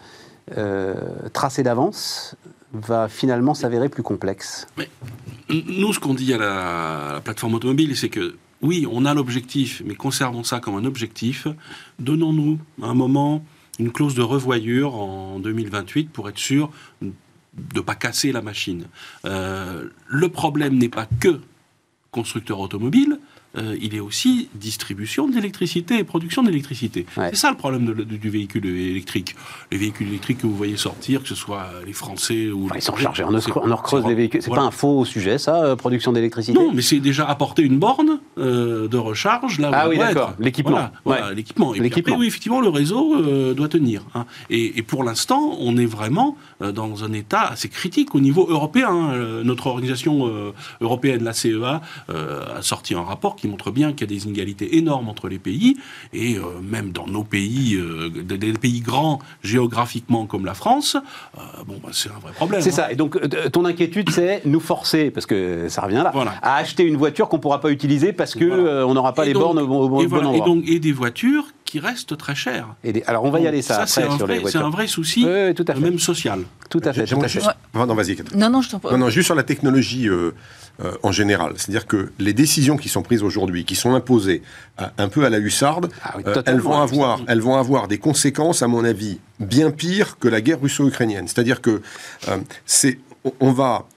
tracée d'avance va finalement s'avérer plus complexe Nous, ce qu'on dit à la, plateforme automobile, c'est que oui, on a l'objectif, mais conservons ça comme un objectif. Donnons-nous un moment une clause de revoyure en 2028 pour être sûr de ne pas casser la machine. Euh, le problème n'est pas que constructeur automobile, euh, il est aussi distribution d'électricité et production d'électricité. C'est ça le problème du véhicule électrique. Les véhicules électriques que vous voyez sortir, que ce soit les Français ou... ils sont chargés en, or creuse les véhicules. C'est pas un faux sujet, ça, euh, production d'électricité? Non, mais c'est déjà apporter une borne euh, de recharge là où Ah oui, d'accord, l'équipement. Voilà, l'équipement. Et puis oui, effectivement, le réseau doit tenir. Hein. Et, pour l'instant, on est vraiment dans un état assez critique au niveau européen. Hein. Notre organisation européenne, la CEA, a sorti un rapport qui montre bien qu'il y a des inégalités énormes entre les pays, et euh, même dans nos pays, euh, des, pays grands géographiquement comme la France, euh, bon, bah, c'est un vrai problème. C'est hein. ça. Et donc, ton inquiétude, c'est nous forcer, parce que ça revient là, à acheter une voiture qu'on ne pourra pas utiliser parce qu'on on n'aura pas les bornes au, bon, et bon endroit. Et, donc, et des voitures qui restent très chères. Et alors, on va y aller ça, ça après sur les voitures. C'est un vrai souci, tout à fait. même social. Tout à fait. Tout à fait. Non, vas-y. Non, non, je t'en Non, non, juste sur la technologie euh, en général. C'est-à-dire que les décisions qui sont prises aujourd'hui, qui sont imposées euh, un peu à la hussarde, ah euh, elles, vont avoir, elles vont avoir des conséquences, à mon avis, bien pires que la guerre russo-ukrainienne. C'est-à-dire que c'est, on va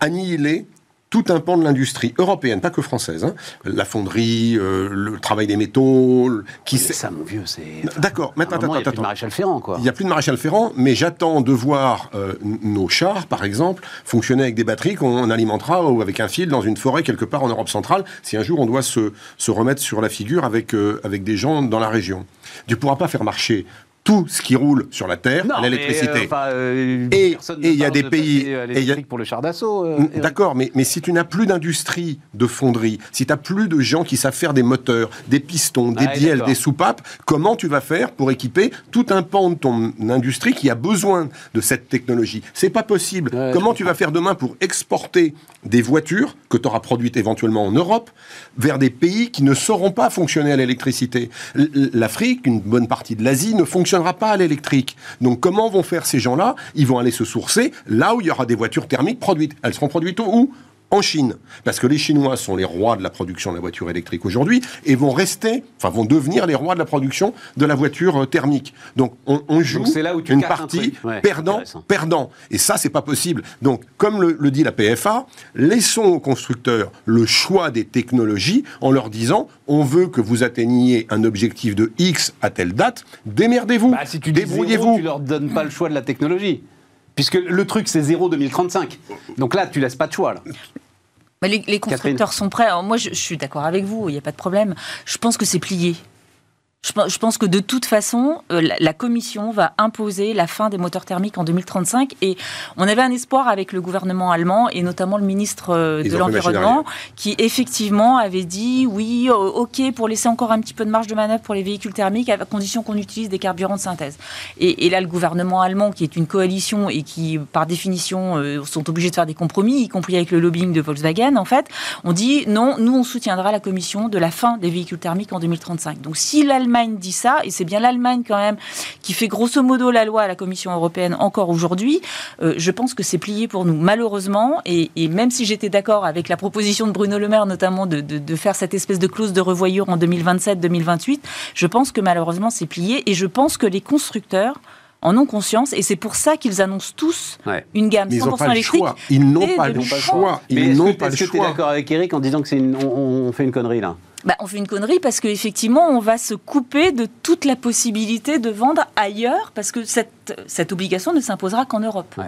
annihiler tout un pan de l'industrie européenne, pas que française, hein. la fonderie, euh, le travail des métaux, qui c'est ça, mon vieux, c'est. D'accord. Maintenant, attends, Il n'y a plus de maréchal Ferrand, quoi. Il n'y a plus de maréchal Ferrand, mais j'attends de voir euh, nos chars, par exemple, fonctionner avec des batteries qu'on alimentera ou avec un fil dans une forêt quelque part en Europe centrale, si un jour on doit se, se remettre sur la figure avec, euh, avec des gens dans la région. Tu ne pourras pas faire marcher tout ce qui roule sur la Terre, l'électricité. Euh, et il y a des pays. Et pour le char d'assaut. Euh, mm, d'accord, mais, mais si tu n'as plus d'industrie de fonderie, si tu n'as plus de gens qui savent faire des moteurs, des pistons, des ah, bielles, des soupapes, comment tu vas faire pour équiper tout un pan de ton industrie qui a besoin de cette technologie? C'est pas possible. comment tu vas faire demain pour exporter des voitures que tu auras produites éventuellement en Europe vers des pays qui ne sauront pas fonctionner à l'électricité? L'Afrique, une bonne partie de l'Asie ne fonctionne pas à l'électrique. Donc comment vont faire ces gens-là? Ils vont aller se sourcer là où il y aura des voitures thermiques produites. Elles seront produites où? En Chine, parce que les Chinois sont les rois de la production de la voiture électrique aujourd'hui et vont rester, enfin vont devenir les rois de la production de la voiture euh, thermique. Donc on, joue là où une partie perdant, perdant. Et ça, c'est pas possible. Donc, comme le, le dit la PFA, laissons aux constructeurs le choix des technologies en leur disant on veut que vous atteigniez un objectif de X à telle date, démerdez-vous, bah, si tu débrouillez-vous. Tu leur donnes pas le choix de la technologie. Puisque le truc, c'est 0 2035. Donc là, tu laisses pas de choix. Là. les, constructeurs sont prêts. moi, je, je suis d'accord avec vous, il n'y a pas de problème. Je pense que c'est plié. Je pense que de toute façon, euh, la Commission va imposer la fin des moteurs thermiques en 2035. Et on avait un espoir avec le gouvernement allemand et notamment le ministre euh, de l'Environnement qui effectivement avait dit oui, ok, pour laisser encore un petit peu de marge de manœuvre pour les véhicules thermiques à condition qu'on utilise des carburants de synthèse. Et, là, le gouvernement allemand, qui est une coalition et qui, par définition, euh, sont obligés de faire des compromis, y compris avec le lobbying de Volkswagen, en fait, on dit non, nous, on soutiendra la Commission de la fin des véhicules thermiques en 2035. Donc si l'Allemagne dit ça, et c'est bien l'Allemagne quand même qui fait grosso modo la loi à la Commission européenne encore aujourd'hui, euh, je pense que c'est plié pour nous, malheureusement. Et, même si j'étais d'accord avec la proposition de Bruno Le Maire, notamment de, de faire cette espèce de clause de revoyure en 2027-2028, je pense que malheureusement c'est plié. Et je pense que les constructeurs en ont conscience et c'est pour ça qu'ils annoncent tous une gamme 100% électrique. Ils n'ont pas le choix. Ils n'ont pas le choix. Est-ce que tu es d'accord avec Eric en disant que c'est une... on, fait une connerie là? Bah, on fait une connerie parce qu'effectivement, on va se couper de toute la possibilité de vendre ailleurs parce que cette, cette obligation ne s'imposera qu'en Europe.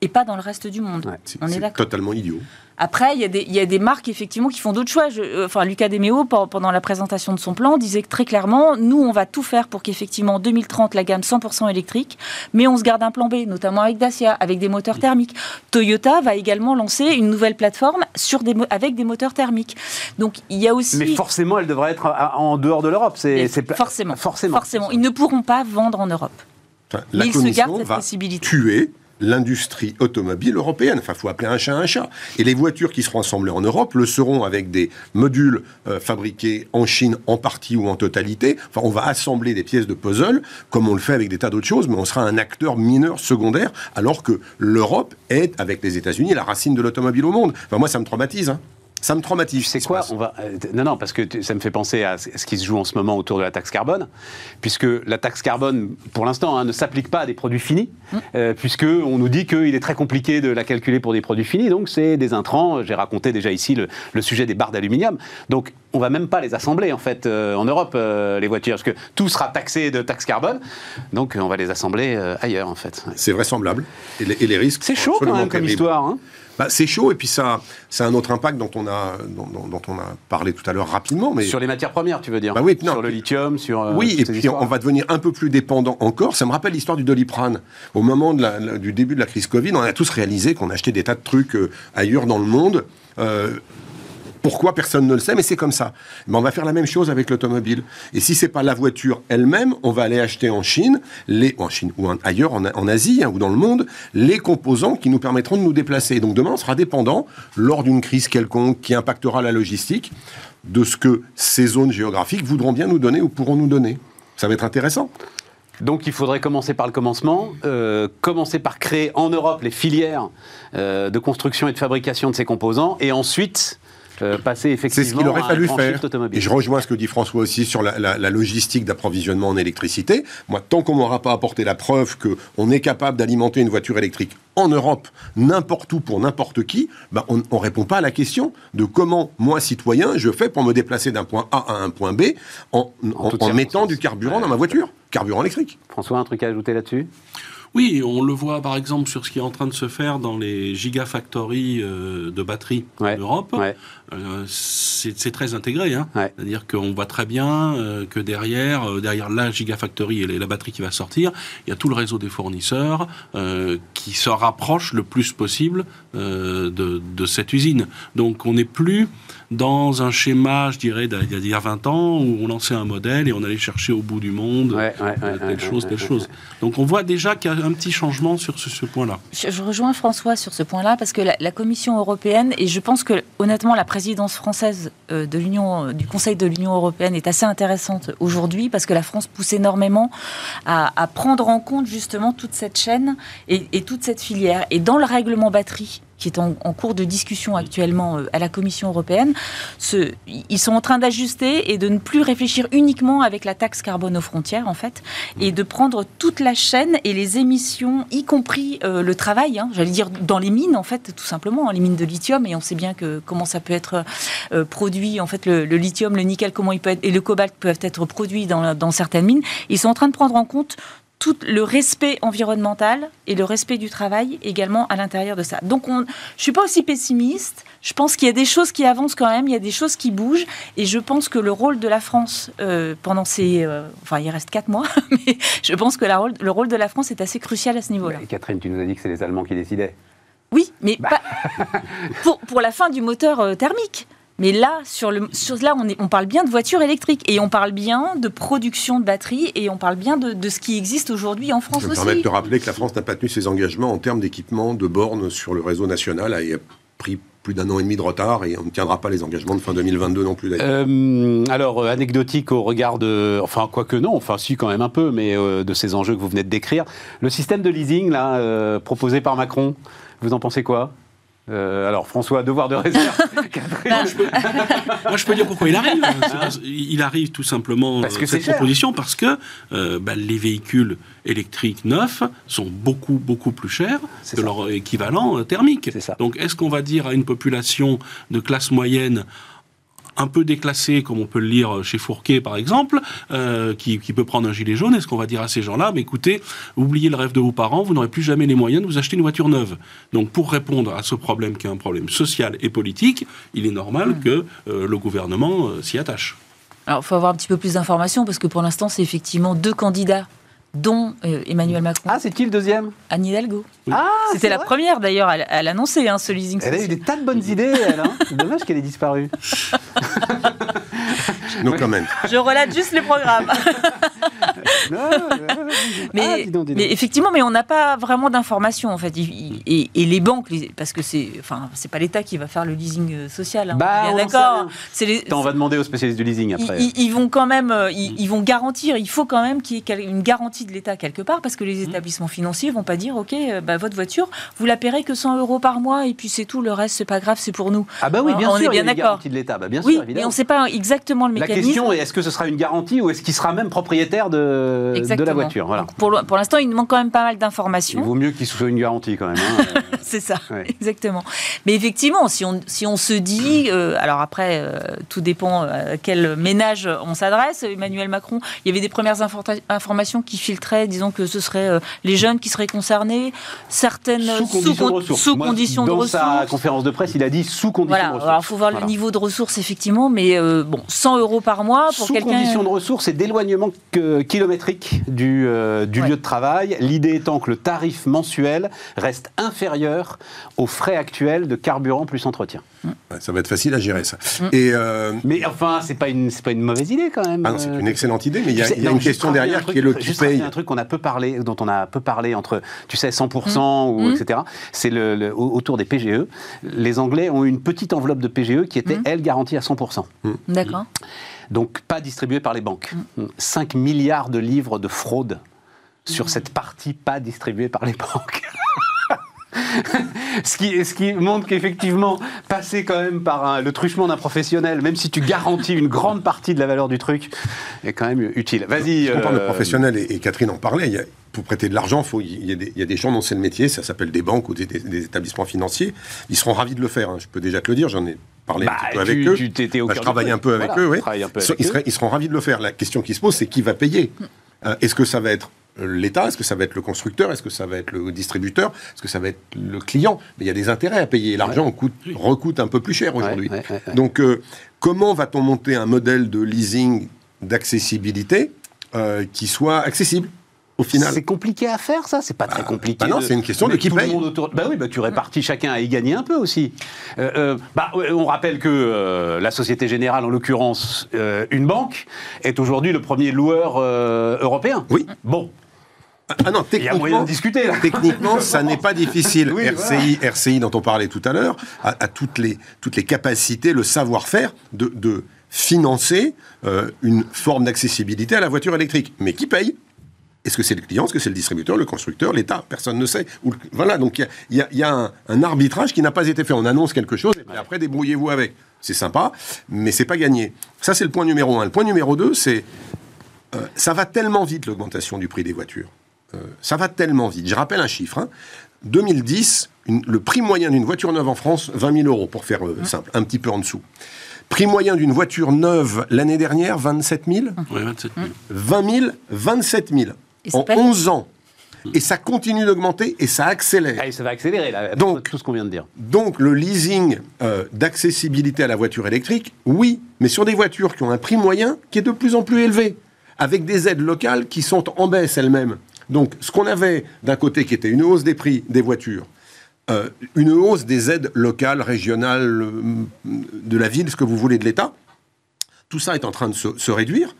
Et pas dans le reste du monde. on est, est totalement idiot. Après, il y, a des, il y a des marques effectivement qui font d'autres choix. Euh, enfin, Lucas Demeo, pendant la présentation de son plan, disait très clairement nous, on va tout faire pour qu'effectivement, en 2030, la gamme 100% électrique, mais on se garde un plan B, notamment avec Dacia, avec des moteurs thermiques. Toyota va également lancer une nouvelle plateforme sur des, avec des moteurs thermiques. Donc, il y a aussi. Mais forcément, elle devrait être en dehors de l'Europe. C'est, forcément, forcément. Forcément. Ils ne pourront pas vendre en Europe. la ils se gardent cette va tuer l'industrie automobile européenne. Enfin, faut appeler un chat un chat. Et les voitures qui seront assemblées en Europe le seront avec des modules euh, fabriqués en Chine en partie ou en totalité. Enfin, on va assembler des pièces de puzzle comme on le fait avec des tas d'autres choses, mais on sera un acteur mineur secondaire, alors que l'Europe est, avec les États-Unis, la racine de l'automobile au monde. Enfin, moi, ça me traumatise. Hein. Ça me traumatise. C'est quoi on va... Euh, non, non, parce que ça me fait penser à ce qui se joue en ce moment autour de la taxe carbone, puisque la taxe carbone, pour l'instant, hein, ne s'applique pas à des produits finis, mmh. euh, puisque on nous dit qu'il est très compliqué de la calculer pour des produits finis, donc c'est des intrants. J'ai raconté déjà ici le, sujet des barres d'aluminium. Donc on va même pas les assembler en fait euh, en Europe les voitures, parce que tout sera taxé de taxe carbone, donc on va les assembler ailleurs en fait. C'est vraisemblable. Et les, et les risques. C'est chaud quand même comme histoire. Hein. Bah, c'est chaud et puis ça, c'est un autre impact dont on a, dont, on a parlé tout à l'heure rapidement. Mais... Sur les matières premières, tu veux dire bah oui, Sur le lithium, sur. Euh, oui, et puis on, va devenir un peu plus dépendant encore. Ça me rappelle l'histoire du Doliprane. Au moment du début de la crise Covid, on a tous réalisé qu'on achetait des tas de trucs euh, ailleurs dans le monde. Euh, pourquoi personne ne le sait, mais c'est comme ça. Mais on va faire la même chose avec l'automobile. Et si c'est pas la voiture elle-même, on va aller acheter en Chine, les, en Chine ou ailleurs en, Asie hein, ou dans le monde, les composants qui nous permettront de nous déplacer. donc demain, on sera dépendant, lors d'une crise quelconque qui impactera la logistique, de ce que ces zones géographiques voudront bien nous donner ou pourront nous donner. Ça va être intéressant. Donc il faudrait commencer par le commencement, euh, commencer par créer en Europe les filières euh, de construction et de fabrication de ces composants, et ensuite euh, passer effectivement C'est ce qu'il aurait fallu faire. Et je rejoins ce que dit François aussi sur la, logistique d'approvisionnement en électricité. Moi, tant qu'on n'aura pas apporté la preuve qu'on est capable d'alimenter une voiture électrique en Europe, n'importe où, pour n'importe qui, ben on ne répond pas à la question de comment, moi, citoyen, je fais pour me déplacer d'un point A à un point B en, en mettant du carburant dans ma voiture. Carburant électrique. François, un truc à ajouter là-dessus? Oui, on le voit par exemple sur ce qui est en train de se faire dans les gigafactories euh, de batteries en Europe. Euh, c'est très intégré. Hein. C'est-à-dire qu'on voit très bien euh, que derrière, derrière la gigafactory et la batterie qui va sortir, il y a tout le réseau des fournisseurs qui se rapproche le plus possible de, de, cette usine. Donc on n'est plus dans un schéma, je dirais, d'il y a 20 ans, où on lançait un modèle et on allait chercher au bout du monde telle chose, telle chose. Donc on voit déjà qu'il y a un petit changement sur ce, point-là. Je, rejoins François sur ce point-là, parce que la, Commission européenne, et je pense que honnêtement la présidence française euh, de l'Union, du Conseil de l'Union européenne est assez intéressante aujourd'hui, parce que la France pousse énormément à, prendre en compte justement toute cette chaîne et, et toute cette filière. Et dans le règlement batterie, qui est en, cours de discussion actuellement à la Commission européenne. Ils sont en train d'ajuster et de ne plus réfléchir uniquement avec la taxe carbone aux frontières, en fait, et de prendre toute la chaîne et les émissions, y compris le travail, hein, j'allais dire dans les mines, en fait, tout simplement, hein, les mines de lithium, et on sait bien que comment ça peut être produit, en fait, le, lithium, le nickel, comment et le cobalt peuvent être produits dans certaines mines. Ils sont en train de prendre en compte tout le respect environnemental et le respect du travail également à l'intérieur de ça. Donc, on, je suis pas aussi pessimiste. Je pense qu'il y a des choses qui avancent quand même, il y a des choses qui bougent, et je pense que le rôle de la France euh, pendant ces, euh, enfin, il reste quatre mois, mais je pense que la rôle, le rôle de la France est assez crucial à ce niveau-là. Catherine, tu nous as dit que c'est les Allemands qui décidaient. Oui, mais bah. pas pour, pour, la fin du moteur euh, thermique. Mais là, sur le, sur, là on, est, on parle bien de voitures électriques et on parle bien de production de batteries et on parle bien de, de ce qui existe aujourd'hui en France Je me aussi. permets de te rappeler que la France n'a pas tenu ses engagements en termes d'équipement de bornes sur le réseau national. Elle a pris plus d'un an et demi de retard et on ne tiendra pas les engagements de fin 2022 non plus euh, alors, euh, anecdotique au regard de. Enfin, quoique non, enfin, si, quand même un peu, mais euh, de ces enjeux que vous venez de décrire. Le système de leasing, là, euh, proposé par Macron, vous en pensez quoi? Euh, alors François, devoir de réserve. moi, je peux, moi, je peux, dire pourquoi il arrive. Il arrive tout simplement parce que cette proposition parce que euh, bah, les véhicules électriques neufs sont beaucoup beaucoup plus chers que leur équivalent euh, thermique. Donc est-ce qu'on va dire à une population de classe moyenne un peu déclassé, comme on peut le lire chez Fourquet par exemple, euh, qui, peut prendre un gilet jaune, est-ce qu'on va dire à ces gens-là, mais écoutez, oubliez le rêve de vos parents, vous n'aurez plus jamais les moyens de vous acheter une voiture neuve. Donc pour répondre à ce problème qui est un problème social et politique, il est normal mmh. que euh, le gouvernement euh, s'y attache. Alors, il faut avoir un petit peu plus d'informations parce que pour l'instant, c'est effectivement deux candidats dont euh, Emmanuel Macron. Ah, c'est qui le deuxième? Anne Hidalgo. Ah, C'était la première d'ailleurs à, à l'annoncer, hein, ce leasing. Elle a eu des tas de bonnes idées, elle. Hein. C'est dommage qu'elle ait disparu. no comment. Je relate juste les programmes. mais, ah, mais, effectivement, mais on n'a pas vraiment d'informations en fait. Et, les banques, parce que c'est, enfin, c'est pas l'État qui va faire le leasing euh, social. Hein, bah, d'accord. On va demander aux spécialistes du leasing après. Ils, vont quand même, euh, ils, vont garantir. Il faut quand même qu'il y ait une garantie de l'État quelque part, parce que les mmh. établissements financiers vont pas dire, ok, euh, bah, votre voiture, vous la paierez que 100 euros par mois et puis c'est tout. Le reste, c'est pas grave, c'est pour nous. Ah bah oui, bien on sûr. est bien d'accord. de l'État, bah, bien oui, sûr, évidemment. Mais on ne sait pas exactement le mécanisme. La question est, est-ce que ce sera une garantie ou est-ce qu'il sera même propriétaire de, de la voiture voilà. Pour, pour l'instant, il manque quand même pas mal d'informations. Il vaut mieux qu'il soit une garantie quand même. Hein. c'est ça, exactement. Mais effectivement, si on, si on se dit, euh, alors après, euh, tout dépend à quel ménage on s'adresse. Emmanuel Macron, il y avait des premières informations qui filtraient, disons que ce seraient euh, les jeunes qui seraient concernés, certaines sous conditions de ressources. Sous conditions dans de ressources. sa conférence de presse, il a dit sous conditions voilà. de ressources. Alors, il faut voir le niveau de ressources, effectivement, mais bon, 100 euros par mois pour quelqu'un. Sous conditions de ressources et d'éloignement kilométrique du, du lieu de travail. L'idée étant que le tarif mensuel reste inférieur aux frais actuels de carburant plus entretien. Ça va être facile à gérer ça. Mm. Et euh, Mais enfin, c'est pas une pas une mauvaise idée quand même. Ah c'est une excellente idée, mais il y a, une question derrière qui est le qui paye. un truc qu'on a peu parlé, dont on a peu parlé entre, tu sais, 100% mm. ou mm. etc. C'est le, autour des PGE. Les Anglais ont une petite enveloppe de PGE qui était elle garantie à 100%. D'accord. Donc pas distribuée par les banques. 5 milliards de livres de fraude sur cette partie pas distribuée par les banques. ce, qui, ce qui montre qu'effectivement, passer quand même par le truchement d'un professionnel, même si tu garantis une grande partie de la valeur du truc, est quand même utile. Vas-y. On parle de euh, professionnel, et, Catherine en parlait, pour prêter de l'argent, il, y, y, a des gens dont c'est le métier, ça s'appelle des banques ou des, établissements financiers. Ils seront ravis de le faire, hein. je peux déjà te le dire, j'en ai parlé un bah, peu avec eux. Bah, je travaille un peu avec eux, oui. Ils, ils, seront ravis de le faire. La question qui se pose, c'est qui va payer? Euh, Est-ce que ça va être l'État Est-ce que ça va être le constructeur Est-ce que ça va être le distributeur Est-ce que ça va être le client? Mais il y a des intérêts à payer. L'argent coûte, recoute un peu plus cher aujourd'hui. Donc, euh, comment va-t-on monter un modèle de leasing d'accessibilité euh, qui soit accessible au final? C'est compliqué à faire, ça? C'est pas très bah, compliqué. Bah non, c'est une question de qui paye. Bah oui, bah tu répartis chacun à y gagner un peu aussi. Euh, bah, on rappelle que la Société Générale, en l'occurrence, une banque, est aujourd'hui le premier loueur européen. Oui. Bon, ah non, techniquement, Il y a moyen de discuter là. Techniquement, ça n'est pas difficile. RCI, RCI, dont on parlait tout à l'heure, a, toutes, les, toutes les capacités, le savoir-faire de, de, financer euh, une forme d'accessibilité à la voiture électrique. Mais qui paye? Est-ce que c'est le client, est-ce que c'est le distributeur, le constructeur, l'État? Personne ne sait. voilà, donc il y a, un, arbitrage qui n'a pas été fait. On annonce quelque chose et après débrouillez-vous avec. C'est sympa, mais c'est pas gagné. Ça, c'est le point numéro un. Le point numéro deux, c'est euh, ça va tellement vite l'augmentation du prix des voitures. Euh, ça va tellement vite. Je rappelle un chiffre. 2010, hein. le prix moyen d'une voiture neuve en France, 20 000 euros, pour faire euh, simple, un petit peu en dessous. Prix moyen d'une voiture neuve l'année dernière, 27 000 Oui, 27 000. 20 000, 27 000 en 11 ans. Et ça continue d'augmenter et ça accélère. Ah, ça va accélérer, là, donc, tout ce qu'on vient de dire. Donc, le leasing euh, d'accessibilité à la voiture électrique, oui, mais sur des voitures qui ont un prix moyen qui est de plus en plus élevé, avec des aides locales qui sont en baisse elles-mêmes. Donc, ce qu'on avait d'un côté qui était une hausse des prix des voitures, euh, une hausse des aides locales, régionales, euh, de la ville, ce que vous voulez de l'État, tout ça est en train de se réduire.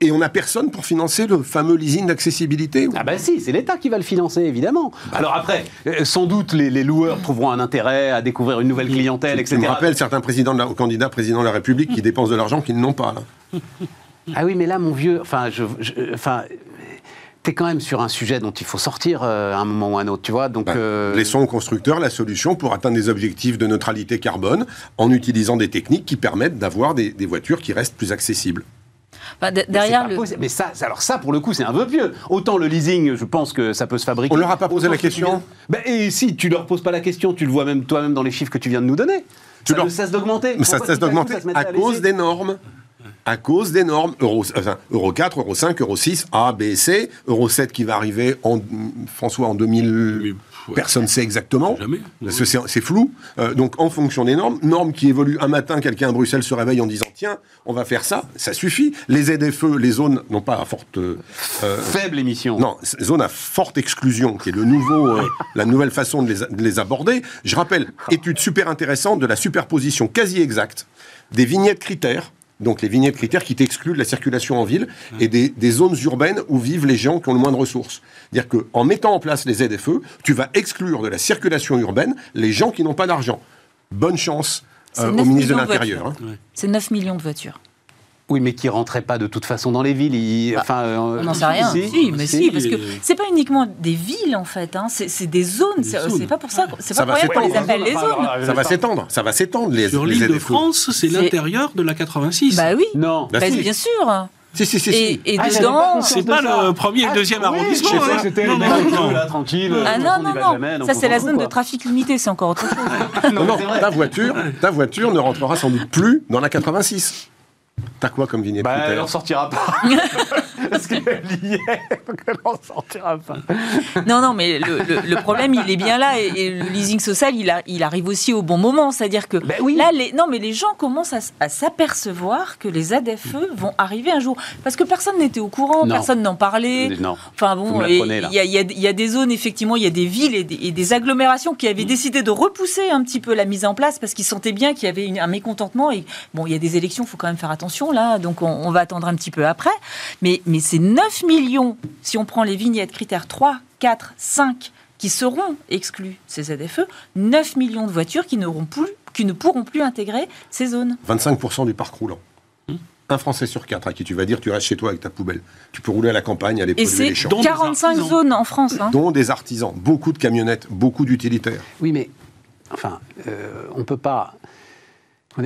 Et on n'a personne pour financer le fameux leasing d'accessibilité Ah ben si, c'est l'État qui va le financer, évidemment. Bah. Alors après, euh, sans doute, les, loueurs trouveront un intérêt à découvrir une nouvelle clientèle, etc. Je me rappelle certains présidents de la, candidats présidents de la République qui dépensent de l'argent qu'ils n'ont pas. Ah oui, mais là, mon vieux, enfin, je, enfin, t'es quand même sur un sujet dont il faut sortir euh, à un moment ou à un autre, tu vois. Donc, bah, euh, Laissons aux constructeurs la solution pour atteindre des objectifs de neutralité carbone en utilisant des techniques qui permettent d'avoir des voitures qui restent plus accessibles derrière mais, ça, alors ça, pour le coup, c'est un peu vieux. Autant le leasing, je pense que ça peut se fabriquer. On leur a pas posé la question. Ben, et si tu leur poses pas la question, tu le vois même toi-même dans les chiffres que tu viens de nous donner. Tu ça leur... ne cesse d'augmenter. Ça cesse d'augmenter à cause des normes à cause des normes Euro, Euro 4, Euro 5, Euro 6, A, B, C, Euro 7 qui va arriver en François en 2000. Personne ne sait exactement. Jamais. Parce que c'est flou. Euh, donc, en fonction des normes, normes qui évoluent un matin, quelqu'un à Bruxelles se réveille en disant tiens, on va faire ça, ça suffit. Les ZFE, les zones, non pas à forte. Euh, Faible émission. Non, zones à forte exclusion, qui est le nouveau, euh, la nouvelle façon de les, de les aborder. Je rappelle, étude super intéressante de la superposition quasi exacte des vignettes critères donc les vignettes critères qui t'excluent de la circulation en ville et des, zones urbaines où vivent les gens qui ont le moins de ressources. C'est-à-dire qu'en mettant en place les ZFE, tu vas exclure de la circulation urbaine les gens qui n'ont pas d'argent. Bonne chance euh, au ministre de l'Intérieur. Hein. C'est 9 millions de voitures. Oui, mais qui rentraient pas de toute façon dans les villes. Bah, enfin, euh, on n'en sait rien. Si, mais si, parce que c'est pas uniquement des villes en fait. Hein. C'est des zones. C'est pas pour ça. C'est pas pour qu'on les appelle les zones. Ça va s'étendre. Ça va s'étendre. Les, Sur l'île de France, c'est l'intérieur de la 86. Bah oui. Non. Bah, bien sûr. Si, si, si, et, et ah, dedans. C'est pas le premier et le deuxième ah, arrondissement. Oui, hein. C'était non, non, là, tranquille. Ah non, non, non. Ça, c'est la zone de trafic limité, c'est encore autre chose. non, non, ta voiture, ta voiture ne rentrera sans doute plus dans la 86. T'as quoi comme vignette bah, Elle n'en sortira pas. Parce qu'elle y est, elle n'en sortira pas. Non, non, mais le, problème, il est bien là. Et, le leasing social, il, a, il, arrive aussi au bon moment. C'est-à-dire que ben oui. là, les, non, mais les gens commencent à, s'apercevoir que les ADFE vont arriver un jour. Parce que personne n'était au courant, personne n'en parlait. Non. Enfin bon, il y, y, a des zones, effectivement, il y a des villes et des, agglomérations qui avaient mm. décidé de repousser un petit peu la mise en place parce qu'ils sentaient bien qu'il y avait un mécontentement. Et bon, il y a des élections, il faut quand même faire attention là. Donc on, va attendre un petit peu après. Mais, mais c'est 9 millions, si on prend les vignettes critères 3, 4, 5, qui seront exclus ces ZFE, 9 millions de voitures qui, plus, qui ne pourront plus intégrer ces zones. 25% du parc roulant. Un Français sur quatre à qui tu vas dire tu restes chez toi avec ta poubelle. Tu peux rouler à la campagne, aller polluer les champs. Et c'est 45 zones en France. Hein. Dont des artisans, beaucoup de camionnettes, beaucoup d'utilitaires. Oui, mais enfin, euh, on peut pas.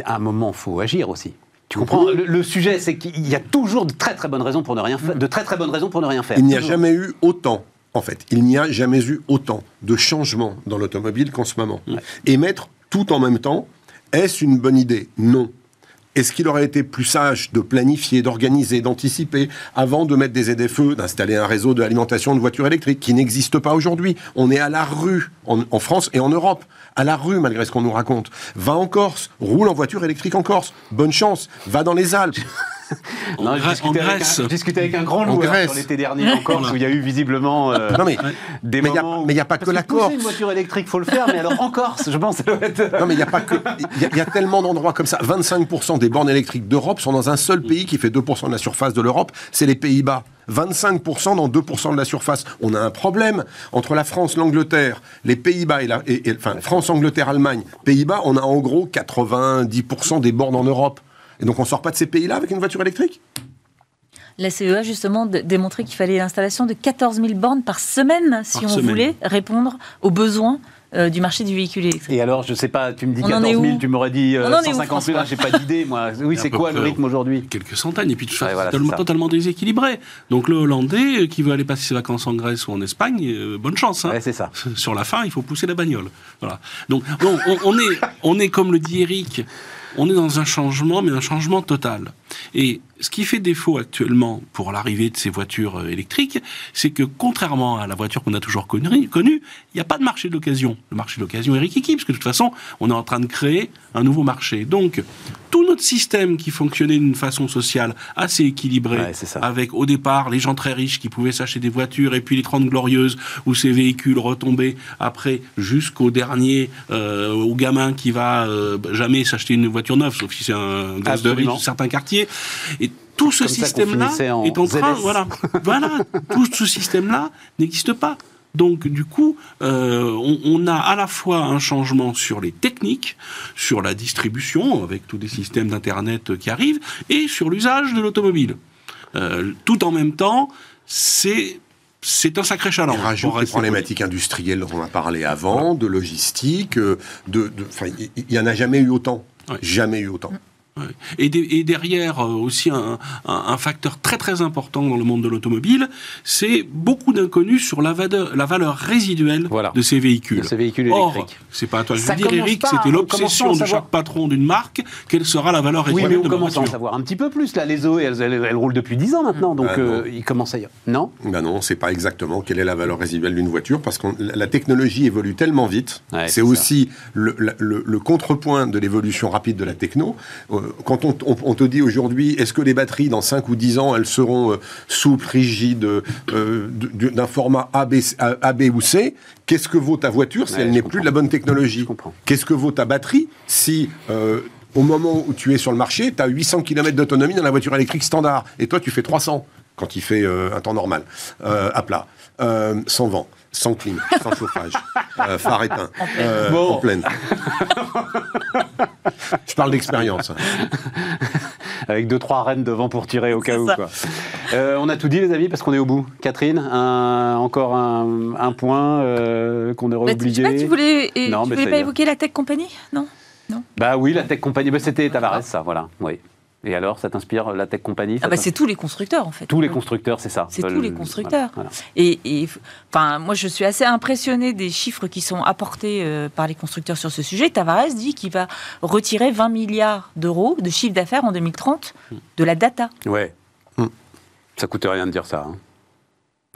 À un moment, il faut agir aussi. Tu comprends le, sujet, c'est qu'il y a toujours de très très bonnes raisons pour ne rien faire. De très très bonnes raisons pour ne rien faire. Il n'y a jamais eu autant, en fait, il n'y a jamais eu autant de changements dans l'automobile qu'en ce moment. Et mettre tout en même temps, est-ce une bonne idée? Non. Est-ce qu'il aurait été plus sage de planifier, d'organiser, d'anticiper avant de mettre des ZFE, d'installer un réseau d'alimentation de voitures électriques qui n'existe pas aujourd'hui? On est à la rue en, France et en Europe, à la rue malgré ce qu'on nous raconte. Va en Corse, roule en voiture électrique en Corse. Bonne chance, va dans les Alpes. non, je discutais, avec un, grand loueur l'été dernier en Corse où il y a eu visiblement euh, non, mais, des mais moments. Mais il n'y a pas que la Corse. une voiture électrique, faut le faire, mais alors en Corse, je pense, ça doit être. Non, mais il n'y a pas que. Il y, a tellement d'endroits comme ça. 25% des bornes électriques d'Europe sont dans un seul pays qui fait 2% de la surface de l'Europe, c'est les Pays-Bas. 25% dans 2% de la surface. On a un problème entre la France, l'Angleterre, les Pays-Bas et, la, et, enfin France, Angleterre, Allemagne, Pays-Bas. On a en gros 90% des bornes en Europe. Et donc on ne sort pas de ces pays-là avec une voiture électrique? La CEA, justement, démontrait qu'il fallait l'installation de 14 000 bornes par semaine si on voulait répondre aux besoins euh, du marché du véhicule électrique. Et alors, je sais pas, tu me dis 14 000, tu m'aurais dit 150 000, j'ai pas d'idée, moi. Oui, c'est quoi le rythme aujourd'hui? Quelques centaines, et puis tout ça, ouais, totalement, déséquilibré. Donc le Hollandais euh, qui veut aller passer ses vacances en Grèce ou en Espagne, euh, bonne chance. Hein. c'est ça. Sur la fin, il faut pousser la bagnole. Voilà. Donc, bon, on, est, on est, comme le dit Eric, on est dans un changement, mais un changement total. Ce qui fait défaut actuellement pour l'arrivée de ces voitures euh, électriques, c'est que contrairement à la voiture qu'on a toujours connue, il n'y a pas de marché de l'occasion. Le marché de l'occasion est rikiki, parce que de toute façon, on est en train de créer un nouveau marché. Donc, tout notre système qui fonctionnait d'une façon sociale assez équilibrée, avec au départ les gens très riches qui pouvaient s'acheter des voitures, et puis les 30 glorieuses où ces véhicules retombaient après jusqu'au dernier, euh, au gamin qui va euh, jamais s'acheter une voiture neuve, sauf si c'est un gaz de riche certains quartiers. Et tout ce système-là est en train, voilà, voilà, tout ce système-là n'existe pas. Donc du coup, euh, on, a à la fois un changement sur les techniques, sur la distribution, avec tous les systèmes d'Internet qui arrivent, et sur l'usage de l'automobile. Euh, tout en même temps, c'est c'est un sacré challenge. Il rajoute les problématiques industrielles dont on a parlé avant, de logistique, euh, de, il n'y en a jamais eu autant. Jamais eu autant. Et, derrière euh, aussi un, facteur très très important dans le monde de l'automobile, c'est beaucoup d'inconnus sur la valeur, la valeur résiduelle de ces véhicules. De ces véhicules électriques. C'est pas à toi de le dire, Eric, c'était l'obsession de chaque patron d'une marque. Quelle sera la valeur résiduelle Oui, mais on commence à en savoir un petit peu plus. Là, les Zoé, elles, elles, roulent depuis 10 ans maintenant, donc bah euh, ils commencent à y... Non? Ben non, on ne sait pas exactement quelle est la valeur résiduelle d'une voiture parce que la technologie évolue tellement vite. c'est aussi le, le, contrepoint de l'évolution rapide de la techno. Euh, quand on on, te dit aujourd'hui, est-ce que les batteries, dans 5 ou 10 ans, elles seront euh, souples, rigides, euh, d'un format A, B, ou C Qu'est-ce que vaut ta voiture si elle n'est plus de la bonne technologie Qu'est-ce que vaut ta batterie si euh, au moment où tu es sur le marché, tu as 800 km d'autonomie dans la voiture électrique standard, et toi tu fais 300 quand il fait un temps normal, à plat, sans vent sans clim, sans chauffage, euh, phare éteint, euh, en pleine. Je parle d'expérience. Avec deux trois rennes devant pour tirer au cas où. Euh, on a tout dit les amis parce qu'on est au bout. Catherine, encore un, point qu'on aurait oublié. tu voulais, non, tu voulais pas évoquer la Tech Company, non, non? Bah oui, la Tech Company, bah, c'était Tavares, ça, voilà. Oui. Et alors, ça t'inspire la tech company ah bah C'est tous les constructeurs, en fait. Tous les constructeurs, c'est ça. C'est tous les constructeurs. Et, enfin, moi, je suis assez impressionné des chiffres qui sont apportés euh, par les constructeurs sur ce sujet. Tavares dit qu'il va retirer 20 milliards d'euros de chiffre d'affaires en 2030 de la data. Ouais. Hmm. Ça coûte rien de dire ça. Hein.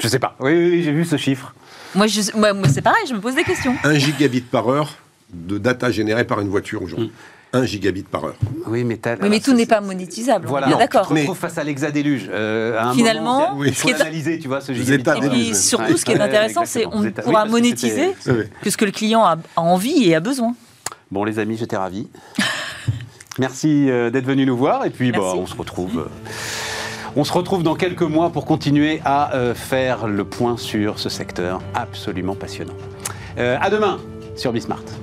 Je sais pas. Oui, oui, j'ai vu ce chiffre. Moi, moi, c'est pareil, je me pose des questions. 1 gigabit par heure de data générée par une voiture aujourd'hui. Hmm. 1 gigabit par heure. Oui, mais, mais tout n'est pas monétisable. Voilà, d'accord. On se retrouve face à l'exadéluge. Euh, Finalement, il faut analyser, tu vois, ce gigabit. Et puis surtout, ce qui est intéressant, c'est qu'on pourra monétiser ce que le client a envie et a besoin. Bon, les amis, j'étais ravi. Merci euh, d'être venu nous voir. Et puis, bah, on se retrouve. Euh, on se retrouve dans quelques mois pour continuer à faire le point sur ce secteur absolument passionnant. à demain sur Bismart.